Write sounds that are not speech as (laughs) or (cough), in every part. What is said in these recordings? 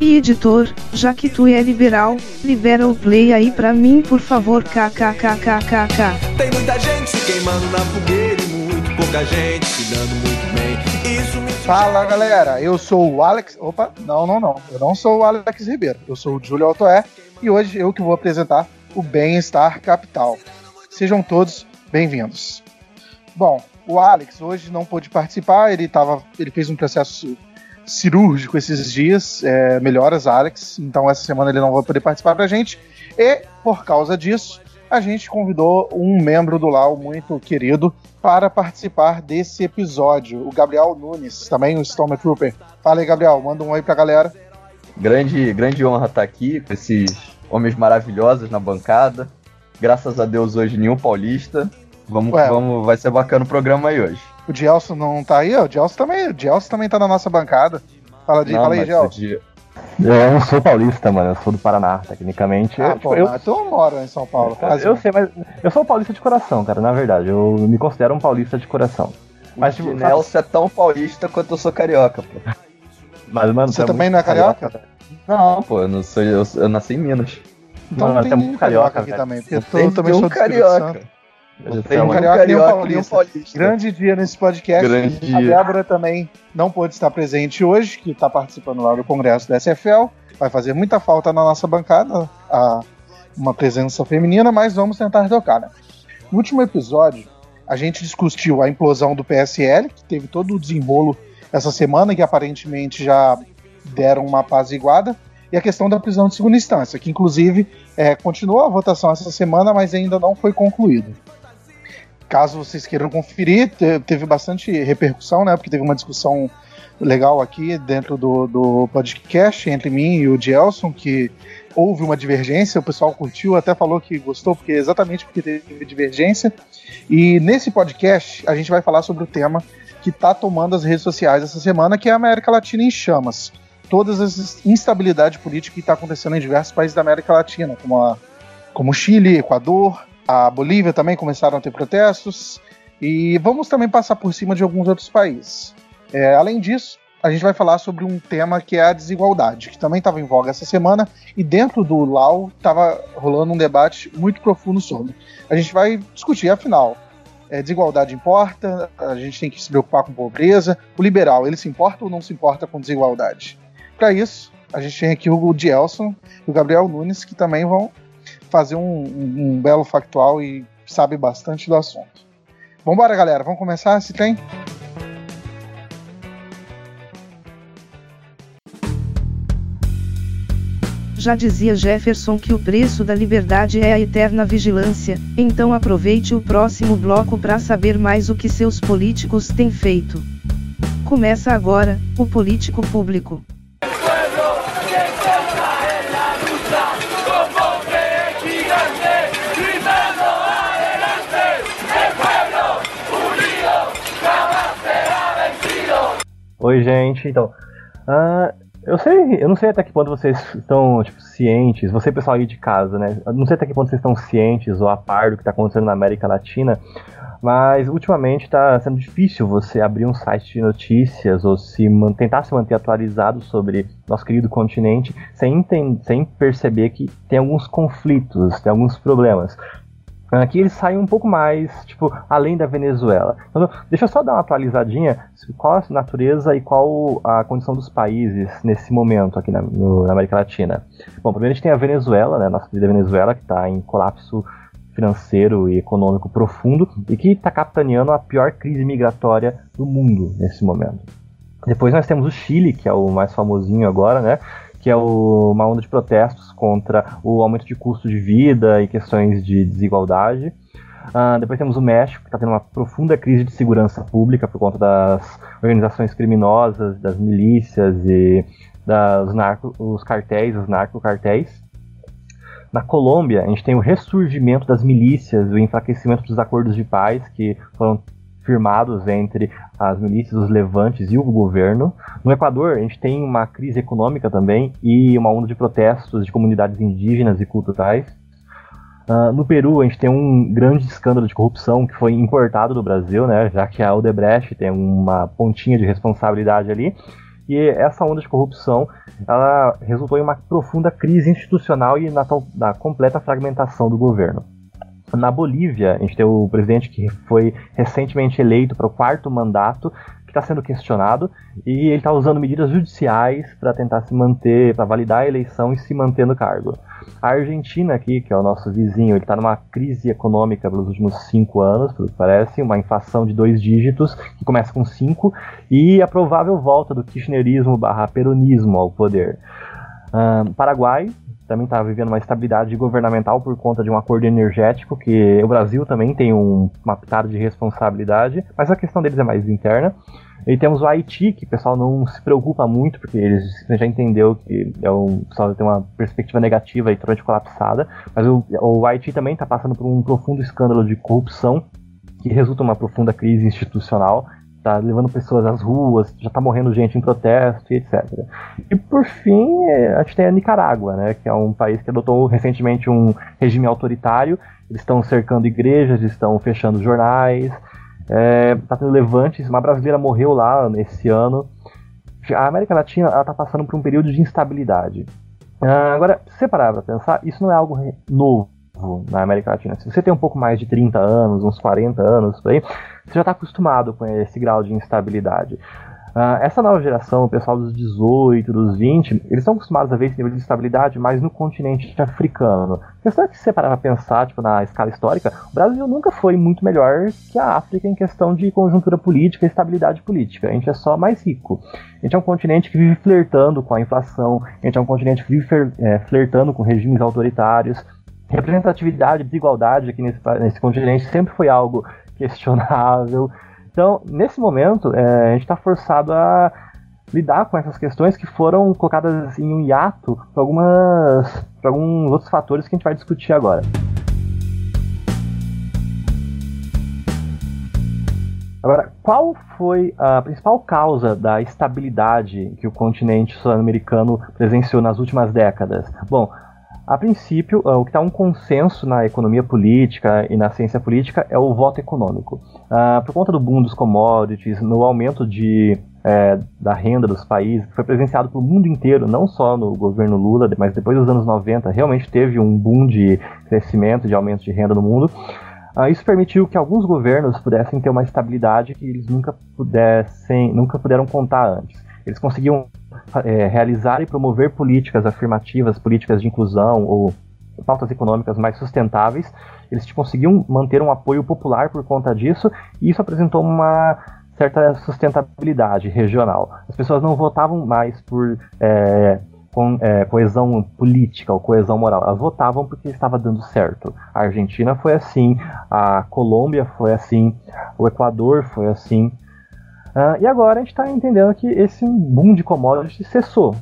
E editor, já que tu é liberal, libera o play aí pra mim por favor kkkkkk. Tem muita gente se queimando na fogueira e muito pouca gente se dando muito bem. Isso me Fala galera, eu sou o Alex. Opa, não, não, não. Eu não sou o Alex Ribeiro, eu sou o Júlio Altoé e hoje eu que vou apresentar o Bem-Estar Capital. Sejam todos bem-vindos. Bom, o Alex hoje não pôde participar, ele, tava, ele fez um processo cirúrgico esses dias, é, melhoras Alex, então essa semana ele não vai poder participar pra gente. E, por causa disso, a gente convidou um membro do LAU muito querido para participar desse episódio, o Gabriel Nunes, também o Stormtrooper. Fala aí, Gabriel, manda um oi pra galera. Grande, grande honra estar aqui com esses homens maravilhosos na bancada. Graças a Deus hoje nenhum paulista. Vamos, Ué. vamos, vai ser bacana o programa aí hoje. O Gelson não tá aí? ó, O Gelson também, o Gelson também tá na nossa bancada. Fala, de, Não, fala aí, Gelson. podia- Eu não sou paulista, mano. Eu sou do Paraná, tecnicamente. Ah, eu, pô, eu, mas tu não mora em São Paulo. quase. eu sei, mas eu sou paulista de coração, cara. Na verdade, eu me considero um paulista de coração. Mas, o tipo, Nelson é tão paulista quanto eu sou carioca, pô. mas, mano, Você é também não é carioca? Não, pô, eu, não sou, eu, eu nasci em Minas. Então Mano, não tem muito carioca, carioca, aqui velho. também, Não tu tem também sou carioca. Tem tenho um carioca e carioca e um paulista. paulista. Grande dia nesse podcast. Grande A dia. Débora também não pôde estar presente hoje, que está participando lá do congresso da SFL. Vai fazer muita falta na nossa bancada a, uma presença feminina, mas vamos tentar tocar, né? No último episódio, a gente discutiu a implosão do PSL, que teve todo o desenrolo essa semana, que aparentemente já deram uma apaziguada, e a questão da prisão de segunda instância, que inclusive é, continuou a votação essa semana, mas ainda não foi concluída. Caso vocês queiram conferir, te- teve bastante repercussão, né? Porque teve uma discussão legal aqui dentro do, do podcast entre mim e o Gelson, que houve uma divergência, o pessoal curtiu, até falou que gostou, porque exatamente porque teve divergência. E nesse podcast a gente vai falar sobre o tema que está tomando as redes sociais essa semana, que é a América Latina em chamas. Todas as instabilidade política que está acontecendo em diversos países da América Latina, como, a, como Chile, Equador, a Bolívia também começaram a ter protestos. E vamos também passar por cima de alguns outros países. É, além disso, a gente vai falar sobre um tema que é a desigualdade, que também estava em voga essa semana, e dentro do LAU estava rolando um debate muito profundo sobre. A gente vai discutir, afinal, é, desigualdade importa, a gente tem que se preocupar com pobreza. O liberal, ele se importa ou não se importa com desigualdade? Para isso, a gente tem aqui o Gelson e o Gabriel Nunes, que também vão fazer um, um- belo factual e sabe bastante do assunto. Vambora, galera, vamos começar? Se tem? Já dizia Jefferson que o preço da liberdade é a eterna vigilância, então aproveite o próximo bloco para saber mais o que seus políticos têm feito. Começa agora, o Político Público. Oi, gente. Então, ah, eu sei, eu não sei até que ponto vocês estão tipo, cientes, você pessoal aí de casa, né? Eu não sei até que ponto vocês estão cientes ou a par do que está acontecendo na América Latina, mas ultimamente está sendo difícil você abrir um site de notícias ou se tentar se manter atualizado sobre nosso querido continente sem, sem perceber que tem alguns conflitos, tem alguns problemas. Aqui eles saem um pouco mais, tipo, além da Venezuela. Então, deixa eu só dar uma atualizadinha qual a natureza e qual a condição dos países nesse momento aqui na, no- na América Latina. Bom, primeiro a gente tem a Venezuela, né, nossa querida Venezuela, que está em colapso financeiro e econômico profundo e que está capitaneando a pior crise migratória do mundo nesse momento. Depois nós temos o Chile, que é o mais famosinho agora, né? Que é o- uma onda de protestos contra o aumento de custo de vida e questões de desigualdade. Ah, depois temos o México, que está tendo uma profunda crise de segurança pública por conta das organizações criminosas, das milícias e das narco, os cartéis, os narcocartéis. Na Colômbia, a gente tem o ressurgimento das milícias, o enfraquecimento dos acordos de paz que foram firmados entre as milícias, os levantes e o governo. No Equador, a gente tem uma crise econômica também e uma onda de protestos de comunidades indígenas e culturais. Uh, no Peru, a gente tem um grande escândalo de corrupção que foi importado do Brasil, né, já que a Odebrecht tem uma pontinha de responsabilidade ali. E essa onda de corrupção ela resultou em uma profunda crise institucional e na, na completa fragmentação do governo. Na Bolívia, a gente tem o presidente que foi recentemente eleito para o quarto mandato, que está sendo questionado, e ele está usando medidas judiciais para tentar se manter, para validar a eleição e se manter no cargo. A Argentina aqui, que é o nosso vizinho, ele está numa crise econômica pelos últimos cinco anos, pelo que parece, uma inflação de dois dígitos, que começa com cinco, e a provável volta do kirchnerismo barra peronismo ao poder. Uh, Paraguai também está vivendo uma estabilidade governamental por conta de um acordo energético, que o Brasil também tem um, uma pitada de responsabilidade, mas a questão deles é mais interna. E temos o Haiti, que o pessoal não se preocupa muito, porque eles já entendeu que é um, o pessoal tem uma perspectiva negativa e totalmente colapsada, mas o, o Haiti também está passando por um profundo escândalo de corrupção, que resulta uma profunda crise institucional, está levando pessoas às ruas, já está morrendo gente em protesto e etc. E por fim, é, a gente tem a Nicarágua, né, que é um país que adotou recentemente um regime autoritário, eles estão cercando igrejas, estão fechando jornais, é, tá tendo levantes, uma brasileira morreu lá nesse ano. A América Latina está passando por um período de instabilidade. Ah, agora, se parar para pensar, isso não é algo novo na América Latina. Se você tem um pouco mais de 30 anos, uns 40 anos, por aí, você já está acostumado com esse grau de instabilidade. Uh, essa nova geração, o pessoal dos 18, dos 20, eles estão acostumados a ver esse nível de estabilidade mais no continente africano. A questão é que se você parar para pensar tipo, na escala histórica, o Brasil nunca foi muito melhor que a África em questão de conjuntura política e estabilidade política. A gente é só mais rico. A gente é um continente que vive flertando com a inflação, a gente é um continente que vive é, flertando com regimes autoritários. Representatividade, desigualdade aqui nesse, nesse continente sempre foi algo questionável. Então, nesse momento, é, a gente está forçado a lidar com essas questões que foram colocadas em um hiato por, algumas, por alguns outros fatores que a gente vai discutir agora. Agora, qual foi a principal causa da estabilidade que o continente sul-americano presenciou nas últimas décadas? Bom, a princípio, uh, o que está um consenso na economia política e na ciência política é o voto econômico. Uh, por conta do boom dos commodities, no aumento de, é, da renda dos países, que foi presenciado pelo mundo inteiro, não só no governo Lula, mas depois dos anos 90, realmente teve um boom de crescimento, de aumento de renda no mundo. Uh, isso permitiu que alguns governos pudessem ter uma estabilidade que eles nunca pudessem, nunca puderam contar antes. Eles conseguiam é, realizar e promover políticas afirmativas, políticas de inclusão ou pautas econômicas mais sustentáveis, eles conseguiam manter um apoio popular por conta disso, e isso apresentou uma certa sustentabilidade regional. As pessoas não votavam mais por é, com, é, coesão política ou coesão moral, elas votavam porque estava dando certo. A Argentina foi assim, a Colômbia foi assim, o Equador foi assim. Uh, e agora a gente está entendendo que esse boom de commodities cessou.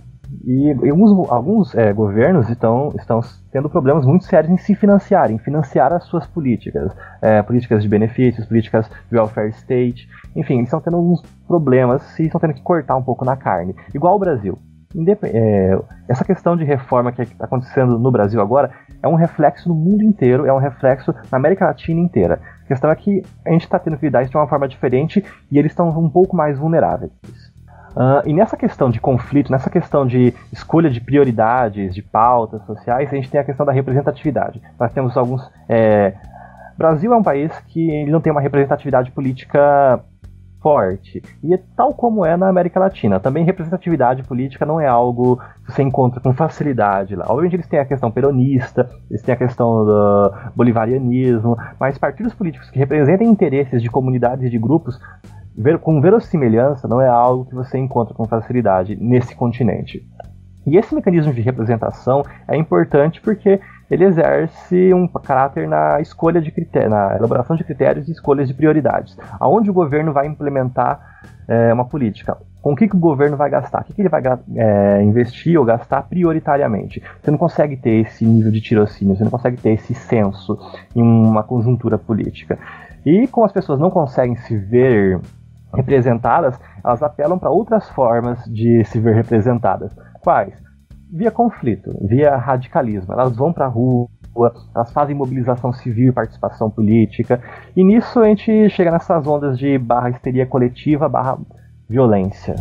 E, e alguns, alguns é, governos estão, estão tendo problemas muito sérios em se financiar, em financiar as suas políticas. É, políticas de benefícios, políticas de welfare state. Enfim, eles estão tendo alguns problemas e estão tendo que cortar um pouco na carne. Igual o Brasil. Indep é, essa questão de reforma que está acontecendo no Brasil agora é um reflexo no mundo inteiro, é um reflexo na América Latina inteira. A questão é que a gente está tendo que lidar isso de uma forma diferente e eles estão um pouco mais vulneráveis. Uh, e nessa questão de conflito, nessa questão de escolha de prioridades, de pautas sociais, a gente tem a questão da representatividade. Nós temos alguns. É... Brasil é um país que ele não tem uma representatividade política forte. E é tal como é na América Latina. Também representatividade política não é algo que você encontra com facilidade lá. Obviamente eles têm a questão peronista, eles têm a questão do bolivarianismo, mas partidos políticos que representem interesses de comunidades e de grupos com verossimilhança não é algo que você encontra com facilidade nesse continente. E esse mecanismo de representação é importante porque ele exerce um caráter na escolha de critérios, na elaboração de critérios e escolhas de prioridades, aonde o governo vai implementar é, uma política. com o que, que o governo vai gastar, o que, que ele vai é, investir ou gastar prioritariamente. Você não consegue ter esse nível de tirocínio, você não consegue ter esse senso em uma conjuntura política. E como as pessoas não conseguem se ver representadas, elas apelam para outras formas de se ver representadas. Quais? Via conflito, via radicalismo. Elas vão para a rua, elas fazem mobilização civil e participação política, e nisso a gente chega nessas ondas de barra histeria coletiva, barra violência.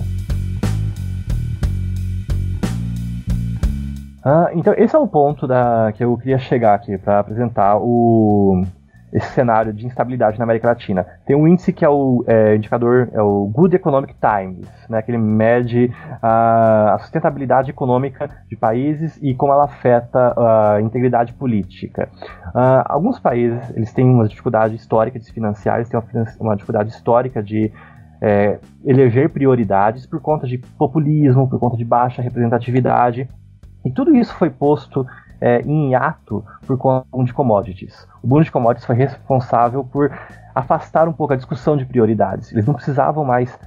Ah, então esse é o ponto da, que eu queria chegar aqui para apresentar o, esse cenário de instabilidade na América Latina. Tem um índice que é o é, indicador, é o Good Economic Times, né, que ele mede a, a, sustentabilidade econômica de países e como ela afeta a integridade política. Uh, alguns países eles têm uma dificuldade histórica de se financiar, eles têm uma, uma dificuldade histórica de é, eleger prioridades por conta de populismo, por conta de baixa representatividade. E tudo isso foi posto é, em ato por conta de commodities. O boom de commodities foi responsável por afastar um pouco a discussão de prioridades. Eles não precisavam mais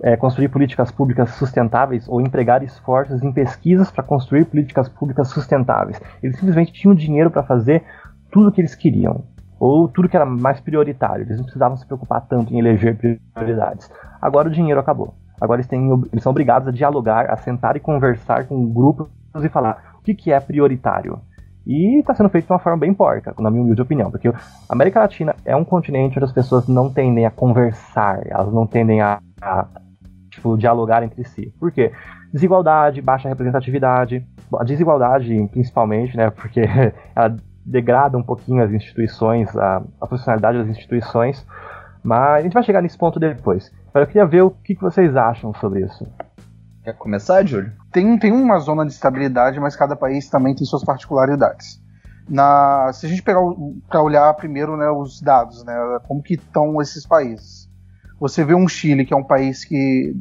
é, construir políticas públicas sustentáveis ou empregar esforços em pesquisas para construir políticas públicas sustentáveis. Eles simplesmente tinham dinheiro para fazer tudo o que eles queriam, ou tudo que era mais prioritário. Eles não precisavam se preocupar tanto em eleger prioridades. Agora o dinheiro acabou. Agora eles, têm, eles são obrigados a dialogar, a sentar e conversar com grupos e falar o que, que é prioritário. E está sendo feito de uma forma bem porca, na minha humilde opinião, porque a América Latina é um continente onde as pessoas não tendem a conversar, elas não tendem a, a tipo, dialogar entre si. Por quê? Desigualdade, baixa representatividade, a desigualdade principalmente, né, porque (laughs) ela degrada um pouquinho as instituições, a, a funcionalidade das instituições, mas a gente vai chegar nesse ponto depois. Eu queria ver o que vocês acham sobre isso. Quer começar, Júlio? Tem, tem uma zona de estabilidade, mas cada país também tem suas particularidades. Na, se a gente pegar para olhar primeiro né, os dados, né, como que estão esses países. Você vê um Chile, que é um país que,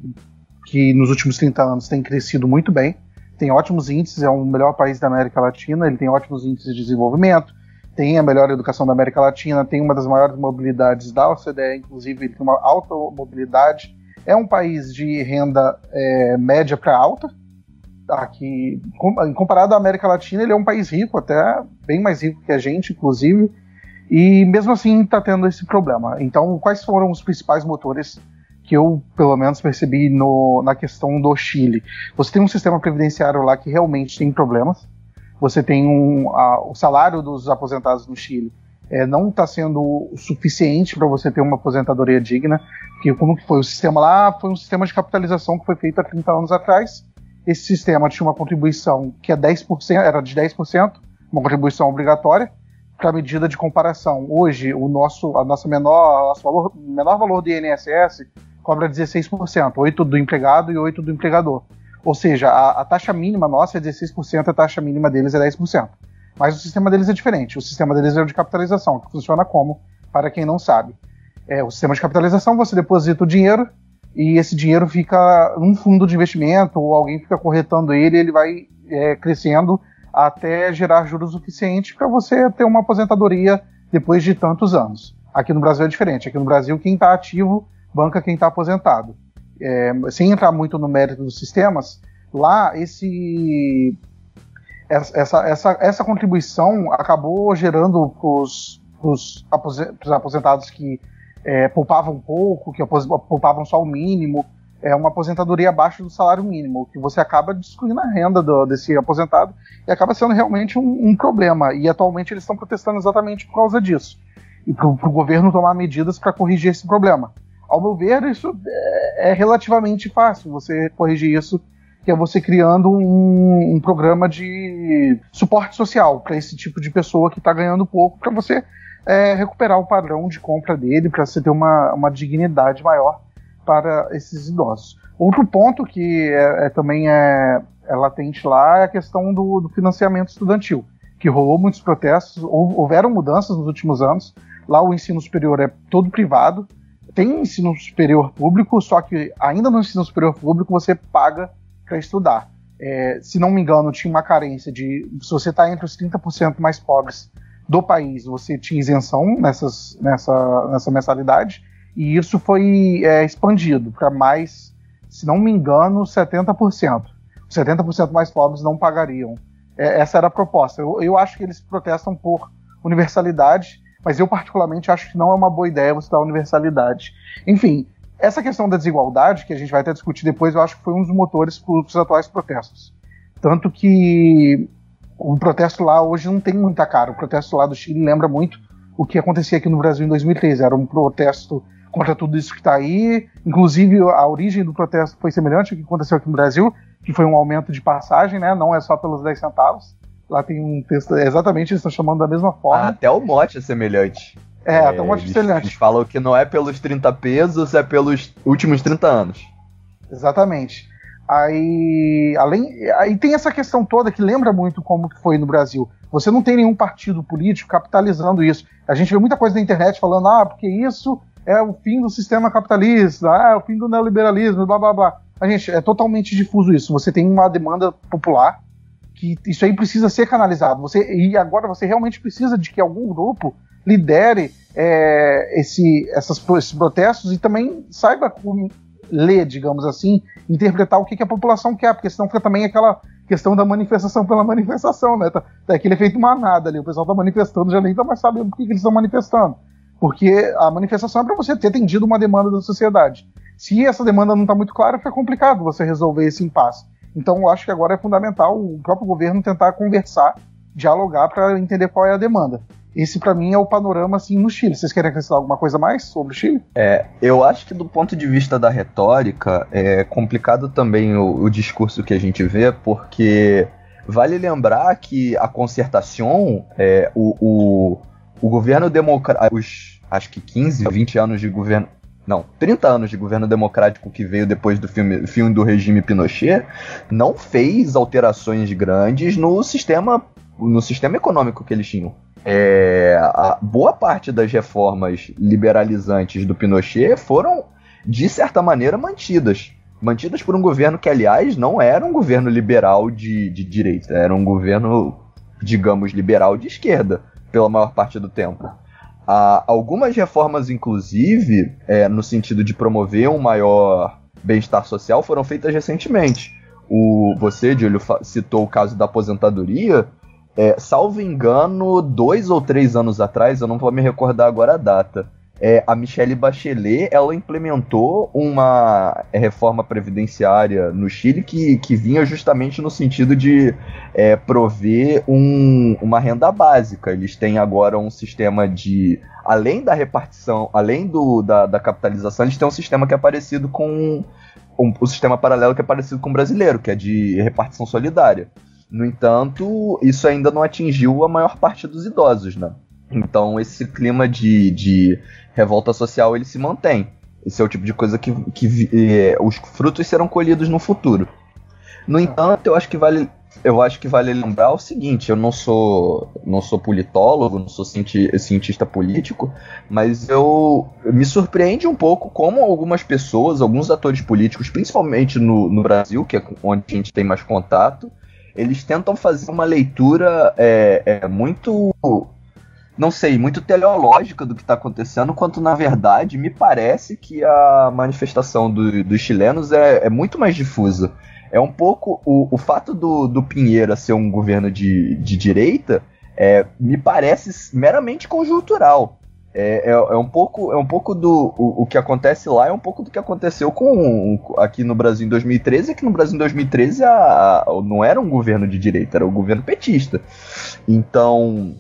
que nos últimos 30 anos tem crescido muito bem, tem ótimos índices, é o melhor país da América Latina, ele tem ótimos índices de desenvolvimento, tem a melhor educação da América Latina, tem uma das maiores mobilidades da OCDE, inclusive ele tem uma alta mobilidade, é um país de renda é, média para alta. Aqui, comparado à América Latina, ele é um país rico, até bem mais rico que a gente, inclusive. E mesmo assim está tendo esse problema. Então, quais foram os principais motores que eu, pelo menos, percebi no, na questão do Chile? Você tem um sistema previdenciário lá que realmente tem problemas. Você tem um, a, o salário dos aposentados no Chile é, não está sendo suficiente para você ter uma aposentadoria digna. Porque como que foi? O sistema lá foi um sistema de capitalização que foi feito há 30 anos atrás. Esse sistema tinha uma contribuição que é 10%, era de 10%, uma contribuição obrigatória. Para medida de comparação, hoje o nosso, a nossa menor, nosso valor, menor valor do INSS cobra 16%, 8% do empregado e 8% do empregador. Ou seja, a, a taxa mínima nossa é 16%, a taxa mínima deles é 10%. Mas o sistema deles é diferente. O sistema deles é o de capitalização, que funciona como, para quem não sabe. É, o sistema de capitalização, você deposita o dinheiro e esse dinheiro fica num fundo de investimento ou alguém fica corretando ele ele vai é, crescendo até gerar juros suficientes para você ter uma aposentadoria depois de tantos anos. Aqui no Brasil é diferente. Aqui no Brasil, quem está ativo banca quem está aposentado. É, sem entrar muito no mérito dos sistemas, lá esse essa, essa, essa contribuição acabou gerando para os aposentados que é, poupavam pouco, que poupavam só o mínimo, é uma aposentadoria abaixo do salário mínimo, que você acaba destruindo a renda do, desse aposentado e acaba sendo realmente um, um problema. E atualmente eles estão protestando exatamente por causa disso. E para o governo tomar medidas para corrigir esse problema. Ao meu ver, isso é, é relativamente fácil você corrigir isso que é você criando um, um programa de suporte social para esse tipo de pessoa que está ganhando pouco, para você é, recuperar o padrão de compra dele, para você ter uma, uma dignidade maior para esses idosos. Outro ponto que é, é, também é, é, latente lá é a questão do, do, financiamento estudantil, que rolou muitos protestos, houveram mudanças nos últimos anos. Lá o ensino superior é todo privado, tem ensino superior público, só que ainda no ensino superior público você paga para estudar. É, se não me engano, tinha uma carência de. Se você está entre os 30% mais pobres do país, você tinha isenção nessas, nessa, nessa mensalidade, e isso foi é, expandido para mais se não me engano, 70%. Os 70% mais pobres não pagariam. É, essa era a proposta. Eu, eu acho que eles protestam por universalidade, mas eu particularmente acho que não é uma boa ideia você dar universalidade. Enfim, essa questão da desigualdade, que a gente vai até discutir depois, eu acho que foi um dos motores para os atuais protestos. Tanto que o protesto lá hoje não tem muita cara. O protesto lá do Chile lembra muito o que acontecia aqui no Brasil em 2013. Era um protesto contra tudo isso que está aí. Inclusive, a origem do protesto foi semelhante ao que aconteceu aqui no Brasil, que foi um aumento de passagem, né? Não é só pelos 10 centavos. Lá tem um texto, exatamente, eles estão chamando da mesma forma. Até o mote é semelhante. É, é até o mote é semelhante. Eles falam que não é pelos 30 pesos, é pelos últimos 30 anos. Exatamente. Aí, além, aí tem essa questão toda que lembra muito como que foi no Brasil. Você não tem nenhum partido político capitalizando isso. A gente vê muita coisa na internet falando, ah, porque isso é o fim do sistema capitalista, ah, é o fim do neoliberalismo, blá blá blá. A gente, é totalmente difuso isso. Você tem uma demanda popular que isso aí precisa ser canalizado. Você, e agora você realmente precisa de que algum grupo lidere é, esse, essas, esses protestos e também saiba como ler, digamos assim, interpretar o que, que a população quer, porque senão fica também aquela questão da manifestação pela manifestação, né? Tá, tá aquele efeito manada ali, o pessoal tá manifestando, já nem tá mais sabendo por que, que eles estão manifestando. Porque a manifestação é para você ter atendido uma demanda da sociedade. Se essa demanda não está muito clara, fica complicado você resolver esse impasse. Então, eu acho que agora é fundamental o próprio governo tentar conversar, dialogar para entender qual é a demanda. Esse, para mim, é o panorama assim no Chile. Vocês querem acrescentar alguma coisa mais sobre o Chile? É, eu acho que do ponto de vista da retórica, é complicado também o, o discurso que a gente vê, porque vale lembrar que a concertação, é, o, o, o governo democrático, os acho que 15, 20 anos de governo. Não, 30 anos de governo democrático que veio depois do filme, filme do regime Pinochet, não fez alterações grandes no sistema, no sistema econômico que eles tinham. É, boa parte das reformas liberalizantes do Pinochet foram, de certa maneira, mantidas. Mantidas por um governo que, aliás, não era um governo liberal de, de direita, era um governo, digamos, liberal de esquerda, pela maior parte do tempo. Há algumas reformas, inclusive, é, no sentido de promover um maior bem-estar social, foram feitas recentemente. O, você, Júlio, citou o caso da aposentadoria. É, salvo engano, dois ou três anos atrás, eu não vou me recordar agora a data, é, a Michelle Bachelet ela implementou uma reforma previdenciária no Chile que, que vinha justamente no sentido de é, prover um, uma renda básica. Eles têm agora um sistema de. Além da repartição, além do, da, da capitalização, eles têm um sistema que é parecido com. Um, um sistema paralelo que é parecido com o brasileiro, que é de repartição solidária. No entanto, isso ainda não atingiu a maior parte dos idosos, né? Então esse clima de, de revolta social ele se mantém. Esse é o tipo de coisa que, que é, os frutos serão colhidos no futuro. No entanto, eu acho que vale eu acho que vale lembrar o seguinte: eu não sou não sou politólogo, não sou cientista político, mas eu me surpreende um pouco como algumas pessoas, alguns atores políticos, principalmente no, no Brasil, que é onde a gente tem mais contato, eles tentam fazer uma leitura é, é, muito, não sei, muito teleológica do que está acontecendo, quanto na verdade me parece que a manifestação do, dos chilenos é, é, muito mais difusa. É um pouco. O, o fato do, do Pinheira ser um governo de, de direita é, me parece meramente conjuntural. É, é, é, um pouco, é um pouco do o, o, que acontece lá é um pouco do que aconteceu com aqui no Brasil em 2013, que no Brasil em 2013 a, a, não era um governo de direita, era o um governo petista. Então,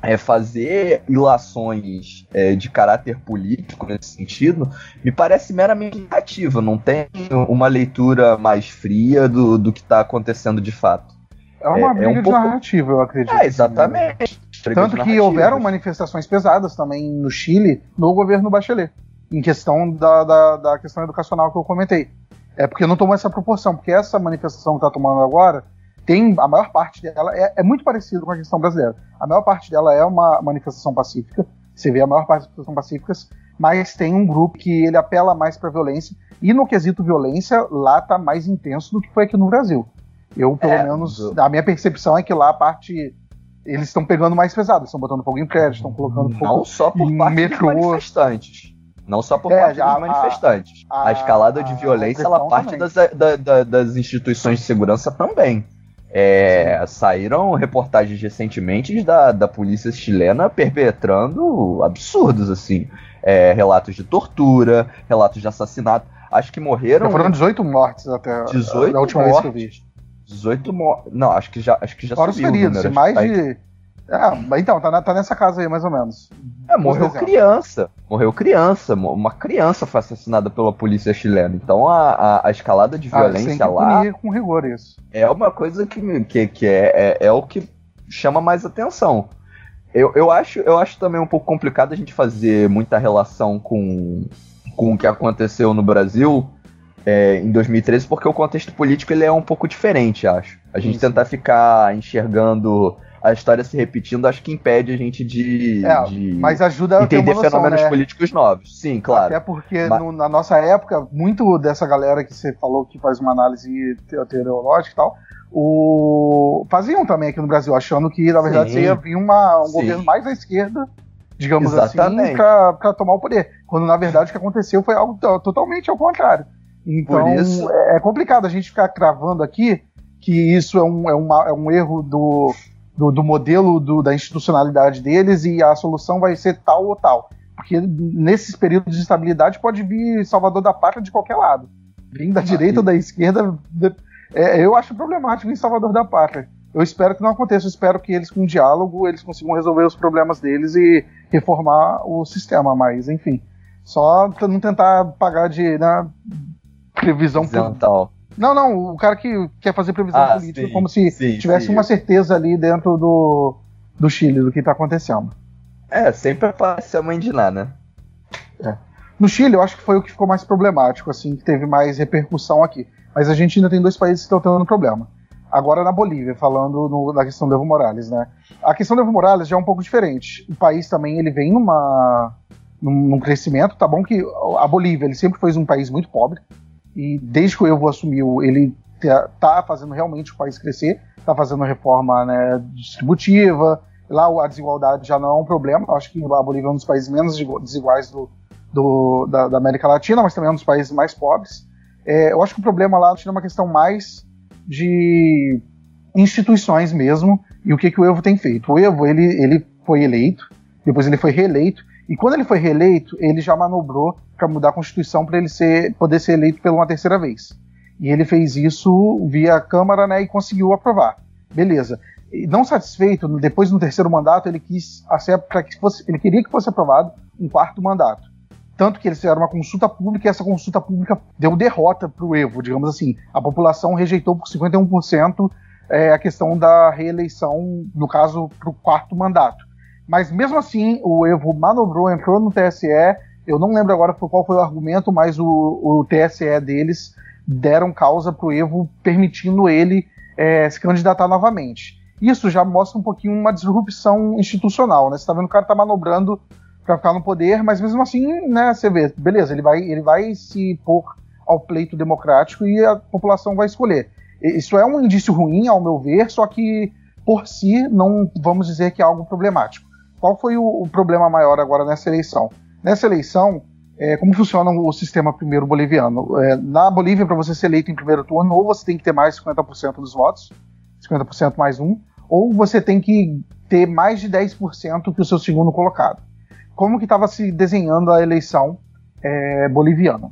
é, fazer ilações é, de caráter político nesse sentido me parece meramente negativa, não tem uma leitura mais fria do, do que está acontecendo de fato. É uma é, briga é um de pouco... narrativa, eu acredito. É, exatamente. Tanto que houveram manifestações pesadas também no Chile, no governo Bachelet, em questão da, da, da questão educacional que eu comentei. É porque não tomou essa proporção, porque essa manifestação que está tomando agora tem a maior parte dela é, é, muito parecido com a questão brasileira. A maior parte dela é uma manifestação pacífica. Você vê a maior parte das pessoas são pacíficas, mas tem um grupo que ele apela mais para violência e no quesito violência lá tá mais intenso do que foi aqui no Brasil. Eu pelo é, menos do... a minha percepção é que lá a parte eles estão pegando mais pesado, estão botando fogo em prédio, estão colocando fogo Não só por parte metrô. manifestantes. Não só por É, parte a- dos manifestantes. A, a- escalada de a violência, ela parte das, da- da- das instituições de segurança também. É, saíram reportagens recentemente da, da polícia chilena perpetrando absurdos, assim. É, relatos de tortura, relatos de assassinato. Acho que morreram Já foram 18 mortes até 18 da última vez que eu vi. Mortes. 18 mortes. Não, acho que já, acho que já Fora os subiu feridos, número, mais tá de. Ah, então, tá, na- tá nessa casa aí, mais ou menos. É, morreu criança. Morreu criança. Uma criança foi assassinada pela polícia chilena. Então a, a, a escalada de Ah, violência lá punir com rigor isso. é uma coisa que, que, que é, é, é o que chama mais atenção. Eu, eu, acho, eu acho também um pouco complicado a gente fazer muita relação com, com o que aconteceu no Brasil é, em 2013, porque o contexto político ele é um pouco diferente, acho. A gente Sim, tentar ficar enxergando a história se repetindo, acho que impede a gente de, É, de Mas ajuda a entender noção, fenômenos né? políticos novos. Sim, claro. Até porque Mas- no- na nossa época, muito dessa galera que você falou que faz uma análise te- teológica e tal, o... faziam também aqui no Brasil, achando que na verdade Sim. ia vir uma, um Sim. governo mais à esquerda, digamos Exatamente. assim, pra tomar o poder. Quando na verdade o que aconteceu foi algo to- totalmente ao contrário. Então isso- é, é complicado a gente ficar cravando aqui que isso é um, é uma- é um erro do, do, do modelo do- da institucionalidade deles e a solução vai ser tal ou tal. Porque nesses períodos de estabilidade pode vir Salvador da Pátria de qualquer lado. Vindo da direita ou da esquerda, é, eu acho problemático em Salvador da Pátria. Eu espero que não aconteça, eu espero que eles, com diálogo, eles consigam resolver os problemas deles e reformar o sistema, mas enfim. Só não tentar pagar de né, previsão política. Isental. Não, não, o cara que quer fazer previsão Ah, política sim, como se sim, tivesse sim. uma certeza ali dentro do, do Chile do que está acontecendo. É, sempre aparece a mãe de Ná, né? No Chile, eu acho que foi o que ficou mais problemático, assim, que teve mais repercussão aqui. Mas a gente ainda tem dois países que estão tendo problema. Agora na Bolívia, falando no- da questão do Evo Morales, né? A questão do Evo Morales já é um pouco diferente. O país também ele vem numa, num, num crescimento, tá bom que a Bolívia ele sempre foi um país muito pobre e desde que o Evo assumiu ele tá- tá fazendo realmente o país crescer, tá fazendo reforma né, distributiva. Lá a desigualdade já não é um problema. Eu acho que a Bolívia é um dos países menos desiguais do, do- da, da América Latina, mas também é um dos países mais pobres. É, eu acho que o problema lá é uma questão mais de instituições mesmo e o que, que o Evo tem feito. O Evo ele, ele foi eleito, depois ele foi reeleito e quando ele foi reeleito ele já manobrou para mudar a constituição para ele ser, poder ser eleito pela uma terceira vez. E ele fez isso via Câmara né, e conseguiu aprovar. Beleza. E não satisfeito, depois no terceiro mandato ele quis para que fosse, ele queria que fosse aprovado um quarto mandato. Tanto que eles fizeram uma consulta pública e essa consulta pública deu derrota para o Evo, digamos assim. A população rejeitou por 51% é, a questão da reeleição, no caso, para o quarto mandato. Mas mesmo assim, o Evo manobrou, entrou no TSE. Eu não lembro agora qual foi o argumento, mas o, o TSE deles deram causa para o Evo, permitindo ele é, se candidatar novamente. Isso já mostra um pouquinho uma disrupção institucional, né? Você está vendo que o cara está manobrando para ficar no poder, mas mesmo assim, né, você vê, beleza, ele vai, ele vai se pôr ao pleito democrático e a população vai escolher. Isso é um indício ruim, ao meu ver, só que por si não vamos dizer que é algo problemático. Qual foi o, o problema maior agora nessa eleição? Nessa eleição, é, como funciona o sistema primeiro boliviano? É, na Bolívia, para você ser eleito em primeiro turno, ou você tem que ter mais de 50% dos votos, 50% mais um, ou você tem que ter mais de 10% que o seu segundo colocado como que estava se desenhando a eleição é, boliviana.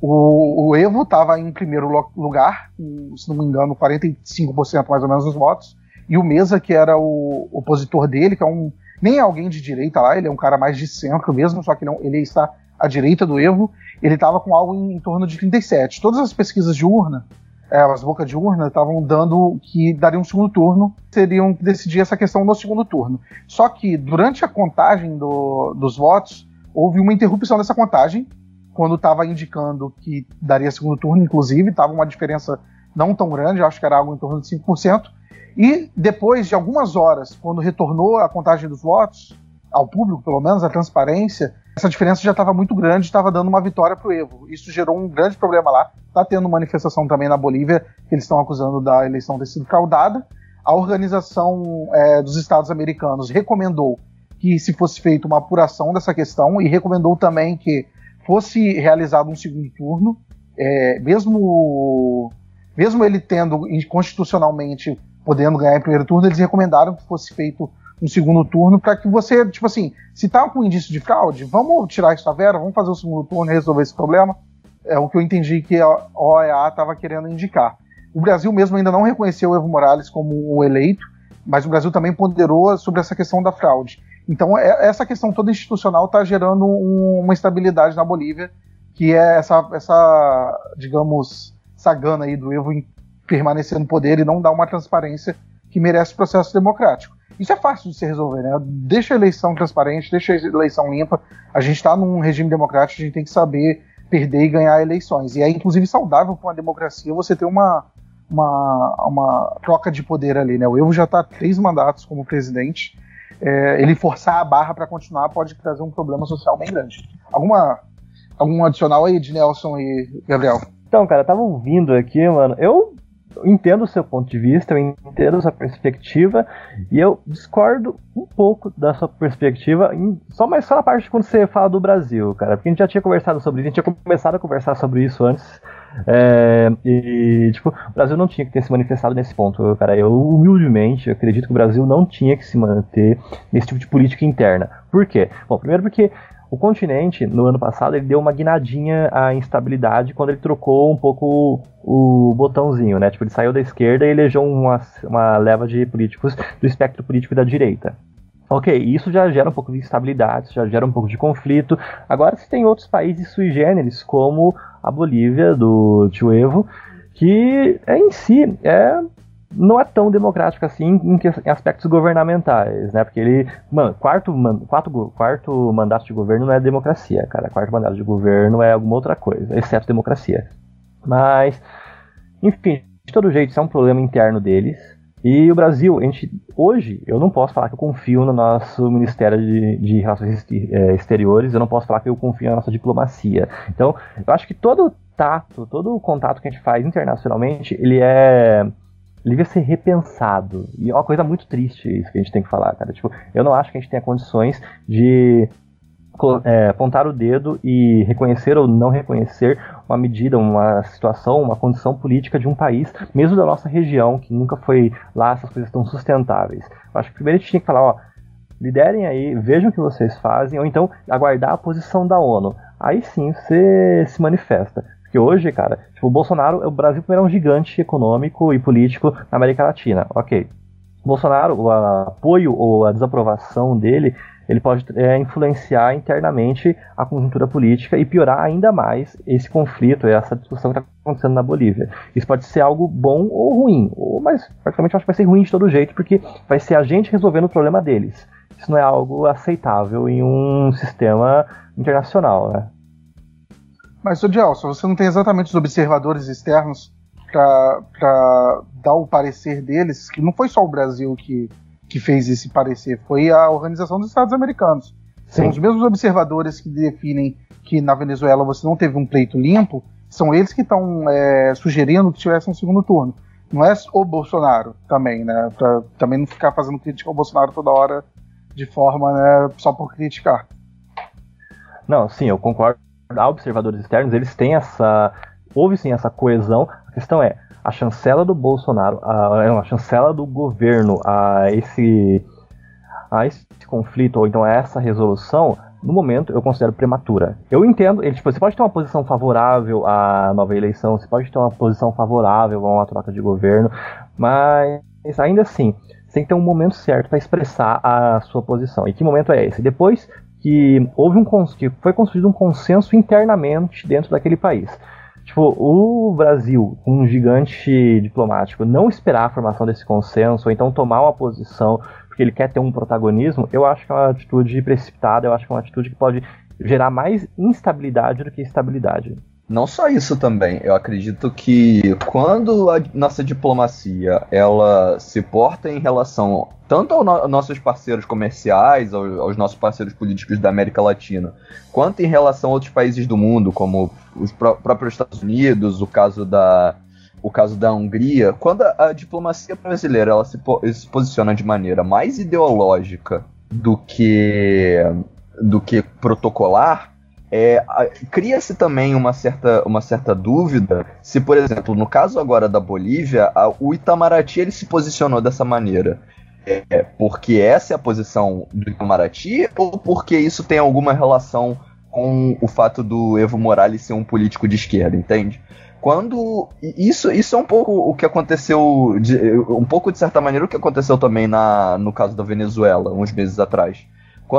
O, o Evo estava em primeiro lugar, com, se não me engano, 45% mais ou menos dos votos, e o Mesa, que era o opositor dele, que é um nem é alguém de direita lá, ele é um cara mais de centro mesmo, só que não, ele está à direita do Evo, ele estava com algo em, em, torno de 37. Todas as pesquisas de urna, é, as bocas de urna, estavam dando que daria um segundo turno, seriam decidir essa questão no segundo turno. Só que durante a contagem do, dos votos, houve uma interrupção dessa contagem, quando estava indicando que daria segundo turno, inclusive, estava uma diferença não tão grande, acho que era algo em torno de 5%. E depois de algumas horas, quando retornou a contagem dos votos, ao público pelo menos, a transparência, essa diferença já estava muito grande, estava dando uma vitória para o Evo. Isso gerou um grande problema lá. Está tendo manifestação também na Bolívia, que eles estão acusando da eleição ter sido fraudada. A organização é, dos Estados Americanos recomendou que se fosse feita uma apuração dessa questão e recomendou também que fosse realizado um segundo turno, é, mesmo, mesmo ele tendo constitucionalmente podendo ganhar em primeiro turno, eles recomendaram que fosse feito um segundo turno para que você, tipo assim, se tá com indício de fraude, vamos tirar isso da vera, vamos fazer o segundo turno e resolver esse problema. É o que eu entendi que a OEA estava querendo indicar. O Brasil mesmo ainda não reconheceu o Evo Morales como o eleito, mas o Brasil também ponderou sobre essa questão da fraude. Então, é, essa questão toda institucional está gerando um, uma instabilidade na Bolívia, que é essa, essa digamos, essa gana aí do Evo permanecer no poder e não dar uma transparência que merece o processo democrático. Isso é fácil de se resolver, né? Deixa a eleição transparente, deixa a eleição limpa. A gente está num regime democrático, a gente tem que saber perder e ganhar eleições. E é inclusive saudável para uma democracia você ter uma, uma, uma troca de poder ali, né? O Evo já está três mandatos como presidente. É, ele forçar a barra para continuar pode trazer um problema social bem grande. Alguma algum adicional aí de Nelson e Gabriel? Então, cara, eu tava ouvindo aqui, mano. Eu entendo o seu ponto de vista, eu entendo a sua perspectiva, e eu discordo um pouco da sua perspectiva, em, só mais só na parte quando você fala do Brasil, cara, porque a gente já tinha conversado sobre isso, a gente tinha começado a conversar sobre isso antes, é, e, tipo, o Brasil não tinha que ter se manifestado nesse ponto, cara. Eu, humildemente, acredito que o Brasil não tinha que se manter nesse tipo de política interna. Por quê? Bom, primeiro porque o continente, no ano passado, ele deu uma guinadinha à instabilidade quando ele trocou um pouco o, botãozinho, né? Tipo, ele saiu da esquerda e elegeu uma, uma leva de políticos do espectro político da direita. Ok, isso já gera um pouco de instabilidade, já gera um pouco de conflito. Agora você tem outros países sui generis, como a Bolívia, do tio Evo, que é, em si é não é tão democrático assim em, aspectos governamentais, né? Porque ele, mano, quarto, man, quarto, quarto mandato de governo não é democracia, cara. Quarto mandato de governo é alguma outra coisa, exceto democracia. Mas, enfim, de todo jeito, isso é um problema interno deles. E o Brasil, a gente, hoje, eu não posso falar que eu confio no nosso Ministério de, de Relações é, Exteriores, eu não posso falar que eu confio na nossa diplomacia. Então, eu acho que todo tato, todo o contato que a gente faz internacionalmente, ele é devia ser repensado. E é uma coisa muito triste isso que a gente tem que falar, cara. Tipo, eu não acho que a gente tenha condições de é, apontar o dedo e reconhecer ou não reconhecer uma medida, uma situação, uma condição política de um país, mesmo da nossa região, que nunca foi lá essas coisas tão sustentáveis. Eu acho que primeiro a gente tinha que falar, ó, liderem aí, vejam o que vocês fazem, ou então aguardar a posição da ONU. Aí sim você se manifesta. Porque hoje, cara, tipo, o Bolsonaro, o Brasil primeiro é um gigante econômico e político na América Latina. Ok. Bolsonaro, o apoio ou a desaprovação dele, ele pode é, influenciar internamente a conjuntura política e piorar ainda mais esse conflito, essa discussão que está acontecendo na Bolívia. Isso pode ser algo bom ou ruim, ou, mas praticamente acho que vai ser ruim de todo jeito, porque vai ser a gente resolvendo o problema deles. Isso não é algo aceitável em um sistema internacional, né? Mas, o Gelson, você não tem exatamente os observadores externos para dar o parecer deles, que não foi só o Brasil que, que fez esse parecer, foi a Organização dos Estados Americanos. Sim. São os mesmos observadores que definem que na Venezuela você não teve um pleito limpo, são eles que estão é, sugerindo que tivesse um segundo turno. Não é o Bolsonaro também, né? Pra também não ficar fazendo crítica ao Bolsonaro toda hora de forma né, só por criticar. Não, sim, eu concordo há observadores externos, eles têm essa. Houve sim essa coesão. A questão é, a chancela do Bolsonaro, a, a chancela do governo a esse, a esse conflito, ou então a essa resolução, no momento eu considero prematura. Eu entendo, ele, tipo, você pode ter uma posição favorável à nova eleição, você pode ter uma posição favorável a uma troca de governo, mas ainda assim, você tem que ter um momento certo para expressar a sua posição. E que momento é esse? Depois que houve um que foi construído um consenso internamente dentro daquele país. Tipo, o Brasil, um gigante diplomático, não esperar a formação desse consenso, ou então tomar uma posição porque ele quer ter um protagonismo, eu acho que é uma atitude precipitada, eu acho que é uma atitude que pode gerar mais instabilidade do que estabilidade. Não só isso também, eu acredito que quando a nossa diplomacia ela se porta em relação tanto aos no nossos parceiros comerciais, aos, aos, nossos parceiros políticos da América Latina, quanto em relação a outros países do mundo, como os pró próprios Estados Unidos, o caso da o caso da Hungria, quando a, a diplomacia brasileira ela se, po se posiciona de maneira mais ideológica do que do que protocolar, é, cria-se também uma certa, uma certa dúvida se, por exemplo, no caso agora da Bolívia, a, o Itamaraty ele se posicionou dessa maneira. É, porque essa é a posição do Itamaraty ou porque isso tem alguma relação com o fato do Evo Morales ser um político de esquerda, entende? Quando isso, isso é um pouco o que aconteceu, de, um pouco de certa maneira o que aconteceu também na, no caso da Venezuela, uns meses atrás.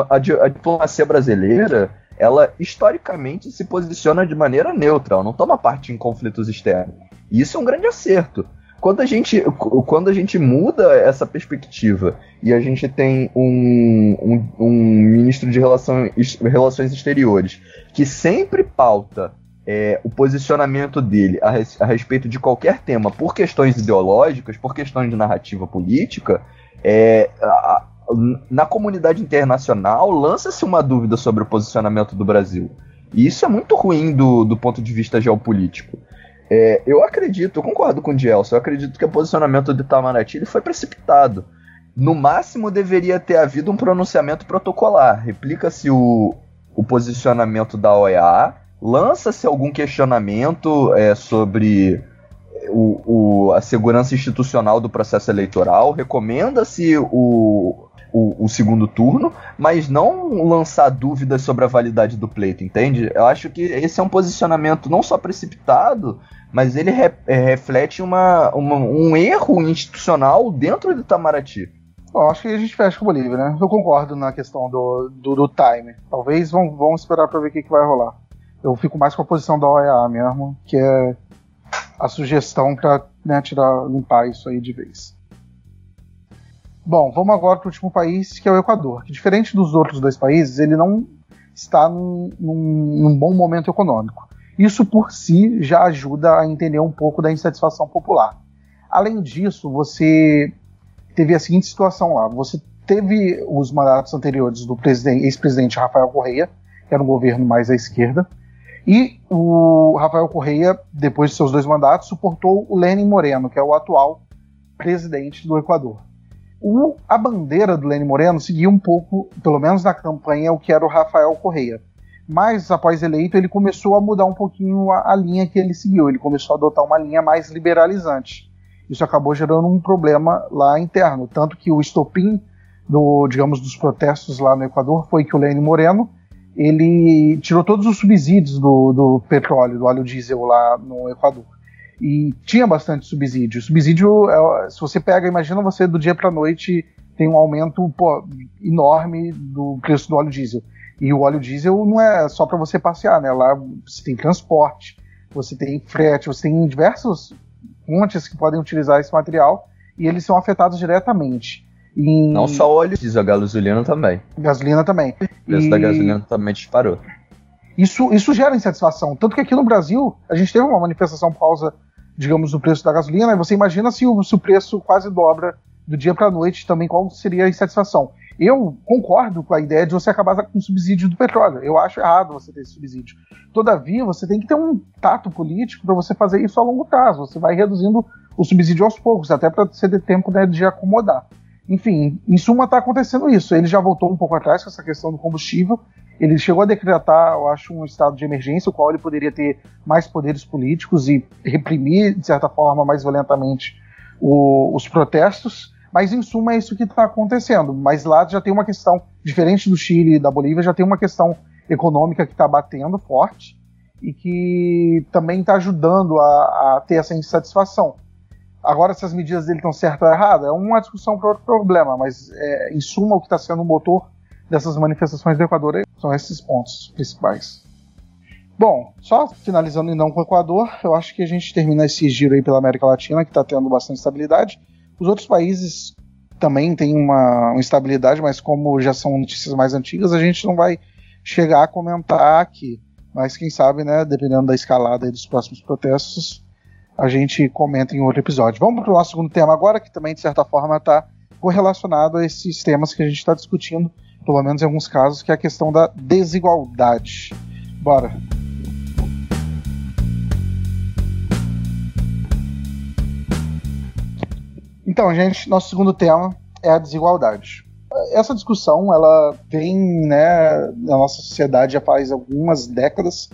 A, a diplomacia brasileira ela historicamente se posiciona de maneira neutra, não toma parte em conflitos externos. E isso é um grande acerto. Quando a gente, quando a gente muda essa perspectiva e a gente tem um, um, um ministro de relação, Relações Exteriores que sempre pauta é, o posicionamento dele a, res, a, respeito de qualquer tema por questões ideológicas, por questões de narrativa política, é, a, na comunidade internacional lança-se uma dúvida sobre o posicionamento do Brasil. E isso é muito ruim do, do ponto de vista geopolítico. É, eu acredito, eu concordo com o Gelson, eu acredito que o posicionamento do Itamaraty foi precipitado. No máximo deveria ter havido um pronunciamento protocolar. Replica-se o, o posicionamento da OEA, lança-se algum questionamento é, sobre o, o, a segurança institucional do processo eleitoral, recomenda-se o, o, o, segundo turno, mas não lançar dúvidas sobre a validade do pleito, entende? Eu acho que esse é um posicionamento não só precipitado, mas ele re, é, reflete uma, uma, um erro institucional dentro do Itamaraty. Bom, acho que a gente fecha com o Bolívia, né? Eu concordo na questão do, do, do time. Talvez vamos, vamos esperar para ver o que, que vai rolar. Eu fico mais com a posição da OEA mesmo, que é a sugestão para né, tirar, limpar isso aí de vez. Bom, vamos agora para o último país, que é o Equador, que diferente dos outros dois países, ele não está num, num, num bom momento econômico. Isso por si já ajuda a entender um pouco da insatisfação popular. Além disso, você teve a seguinte situação lá: você teve os mandatos anteriores do ex-presidente Rafael Correia, que era um governo mais à esquerda, e o Rafael Correia, depois de seus dois mandatos, suportou o Lenin Moreno, que é o atual presidente do Equador. O, a bandeira do Lênin Moreno seguia um pouco, pelo menos na campanha, o que era o Rafael Correia. Mas, após eleito, ele começou a mudar um pouquinho a, a linha que ele seguiu. Ele começou a adotar uma linha mais liberalizante. Isso acabou gerando um problema lá interno. Tanto que o estopim do, digamos, dos protestos lá no Equador foi que o Lênin Moreno ele tirou todos os subsídios do, do petróleo, do óleo diesel lá no Equador e tinha bastante subsídio. Subsídio, é, se você pega, imagina você do dia para noite tem um aumento pô, enorme do preço do óleo diesel. E o óleo diesel não é só para você passear, né? Lá você tem transporte, você tem frete, você tem diversas fontes que podem utilizar esse material e eles são afetados diretamente. Não só óleo diesel, a gasolina também. Gasolina também. O preço e... da gasolina também disparou. Isso, isso gera insatisfação. Tanto que aqui no Brasil, a gente teve uma manifestação por causa digamos, do preço da gasolina, e você imagina se o, se o preço quase dobra do dia para a noite, também qual seria a insatisfação. Eu concordo com a ideia de você acabar com o subsídio do petróleo. Eu acho errado você ter esse subsídio. Todavia, você tem que ter um tato político para você fazer isso a longo prazo. Você vai reduzindo o subsídio aos poucos, até para você ter tempo né, de acomodar. Enfim, em suma está acontecendo isso. Ele já voltou um pouco atrás com essa questão do combustível ele chegou a decretar, eu acho, um estado de emergência, o qual ele poderia ter mais poderes políticos e reprimir, de certa forma, mais violentamente o, os protestos. Mas, em suma, é isso que está acontecendo. Mas lá já tem uma questão, diferente do Chile e da Bolívia, já tem uma questão econômica que está batendo forte e que também está ajudando a, a, ter essa insatisfação. Agora, se as medidas dele estão certas ou erradas, é uma discussão para outro problema, mas, é, em suma, o que está sendo o motor dessas manifestações do Equador são esses pontos principais. Bom, só finalizando então com o Equador, eu acho que a gente termina esse giro aí pela América Latina, que está tendo bastante estabilidade. Os outros países também têm uma, uma instabilidade, mas como já são notícias mais antigas, a gente não vai chegar a comentar aqui. Mas quem sabe, né, dependendo da escalada dos próximos protestos, a gente comenta em outro episódio. Vamos para o nosso segundo tema agora, que também de certa forma está correlacionado a esses temas que a gente está discutindo pelo menos em alguns casos, que é a questão da desigualdade. Bora. Então, gente, nosso segundo tema é a desigualdade. essa discussão ela vem né, na nossa sociedade já faz algumas décadas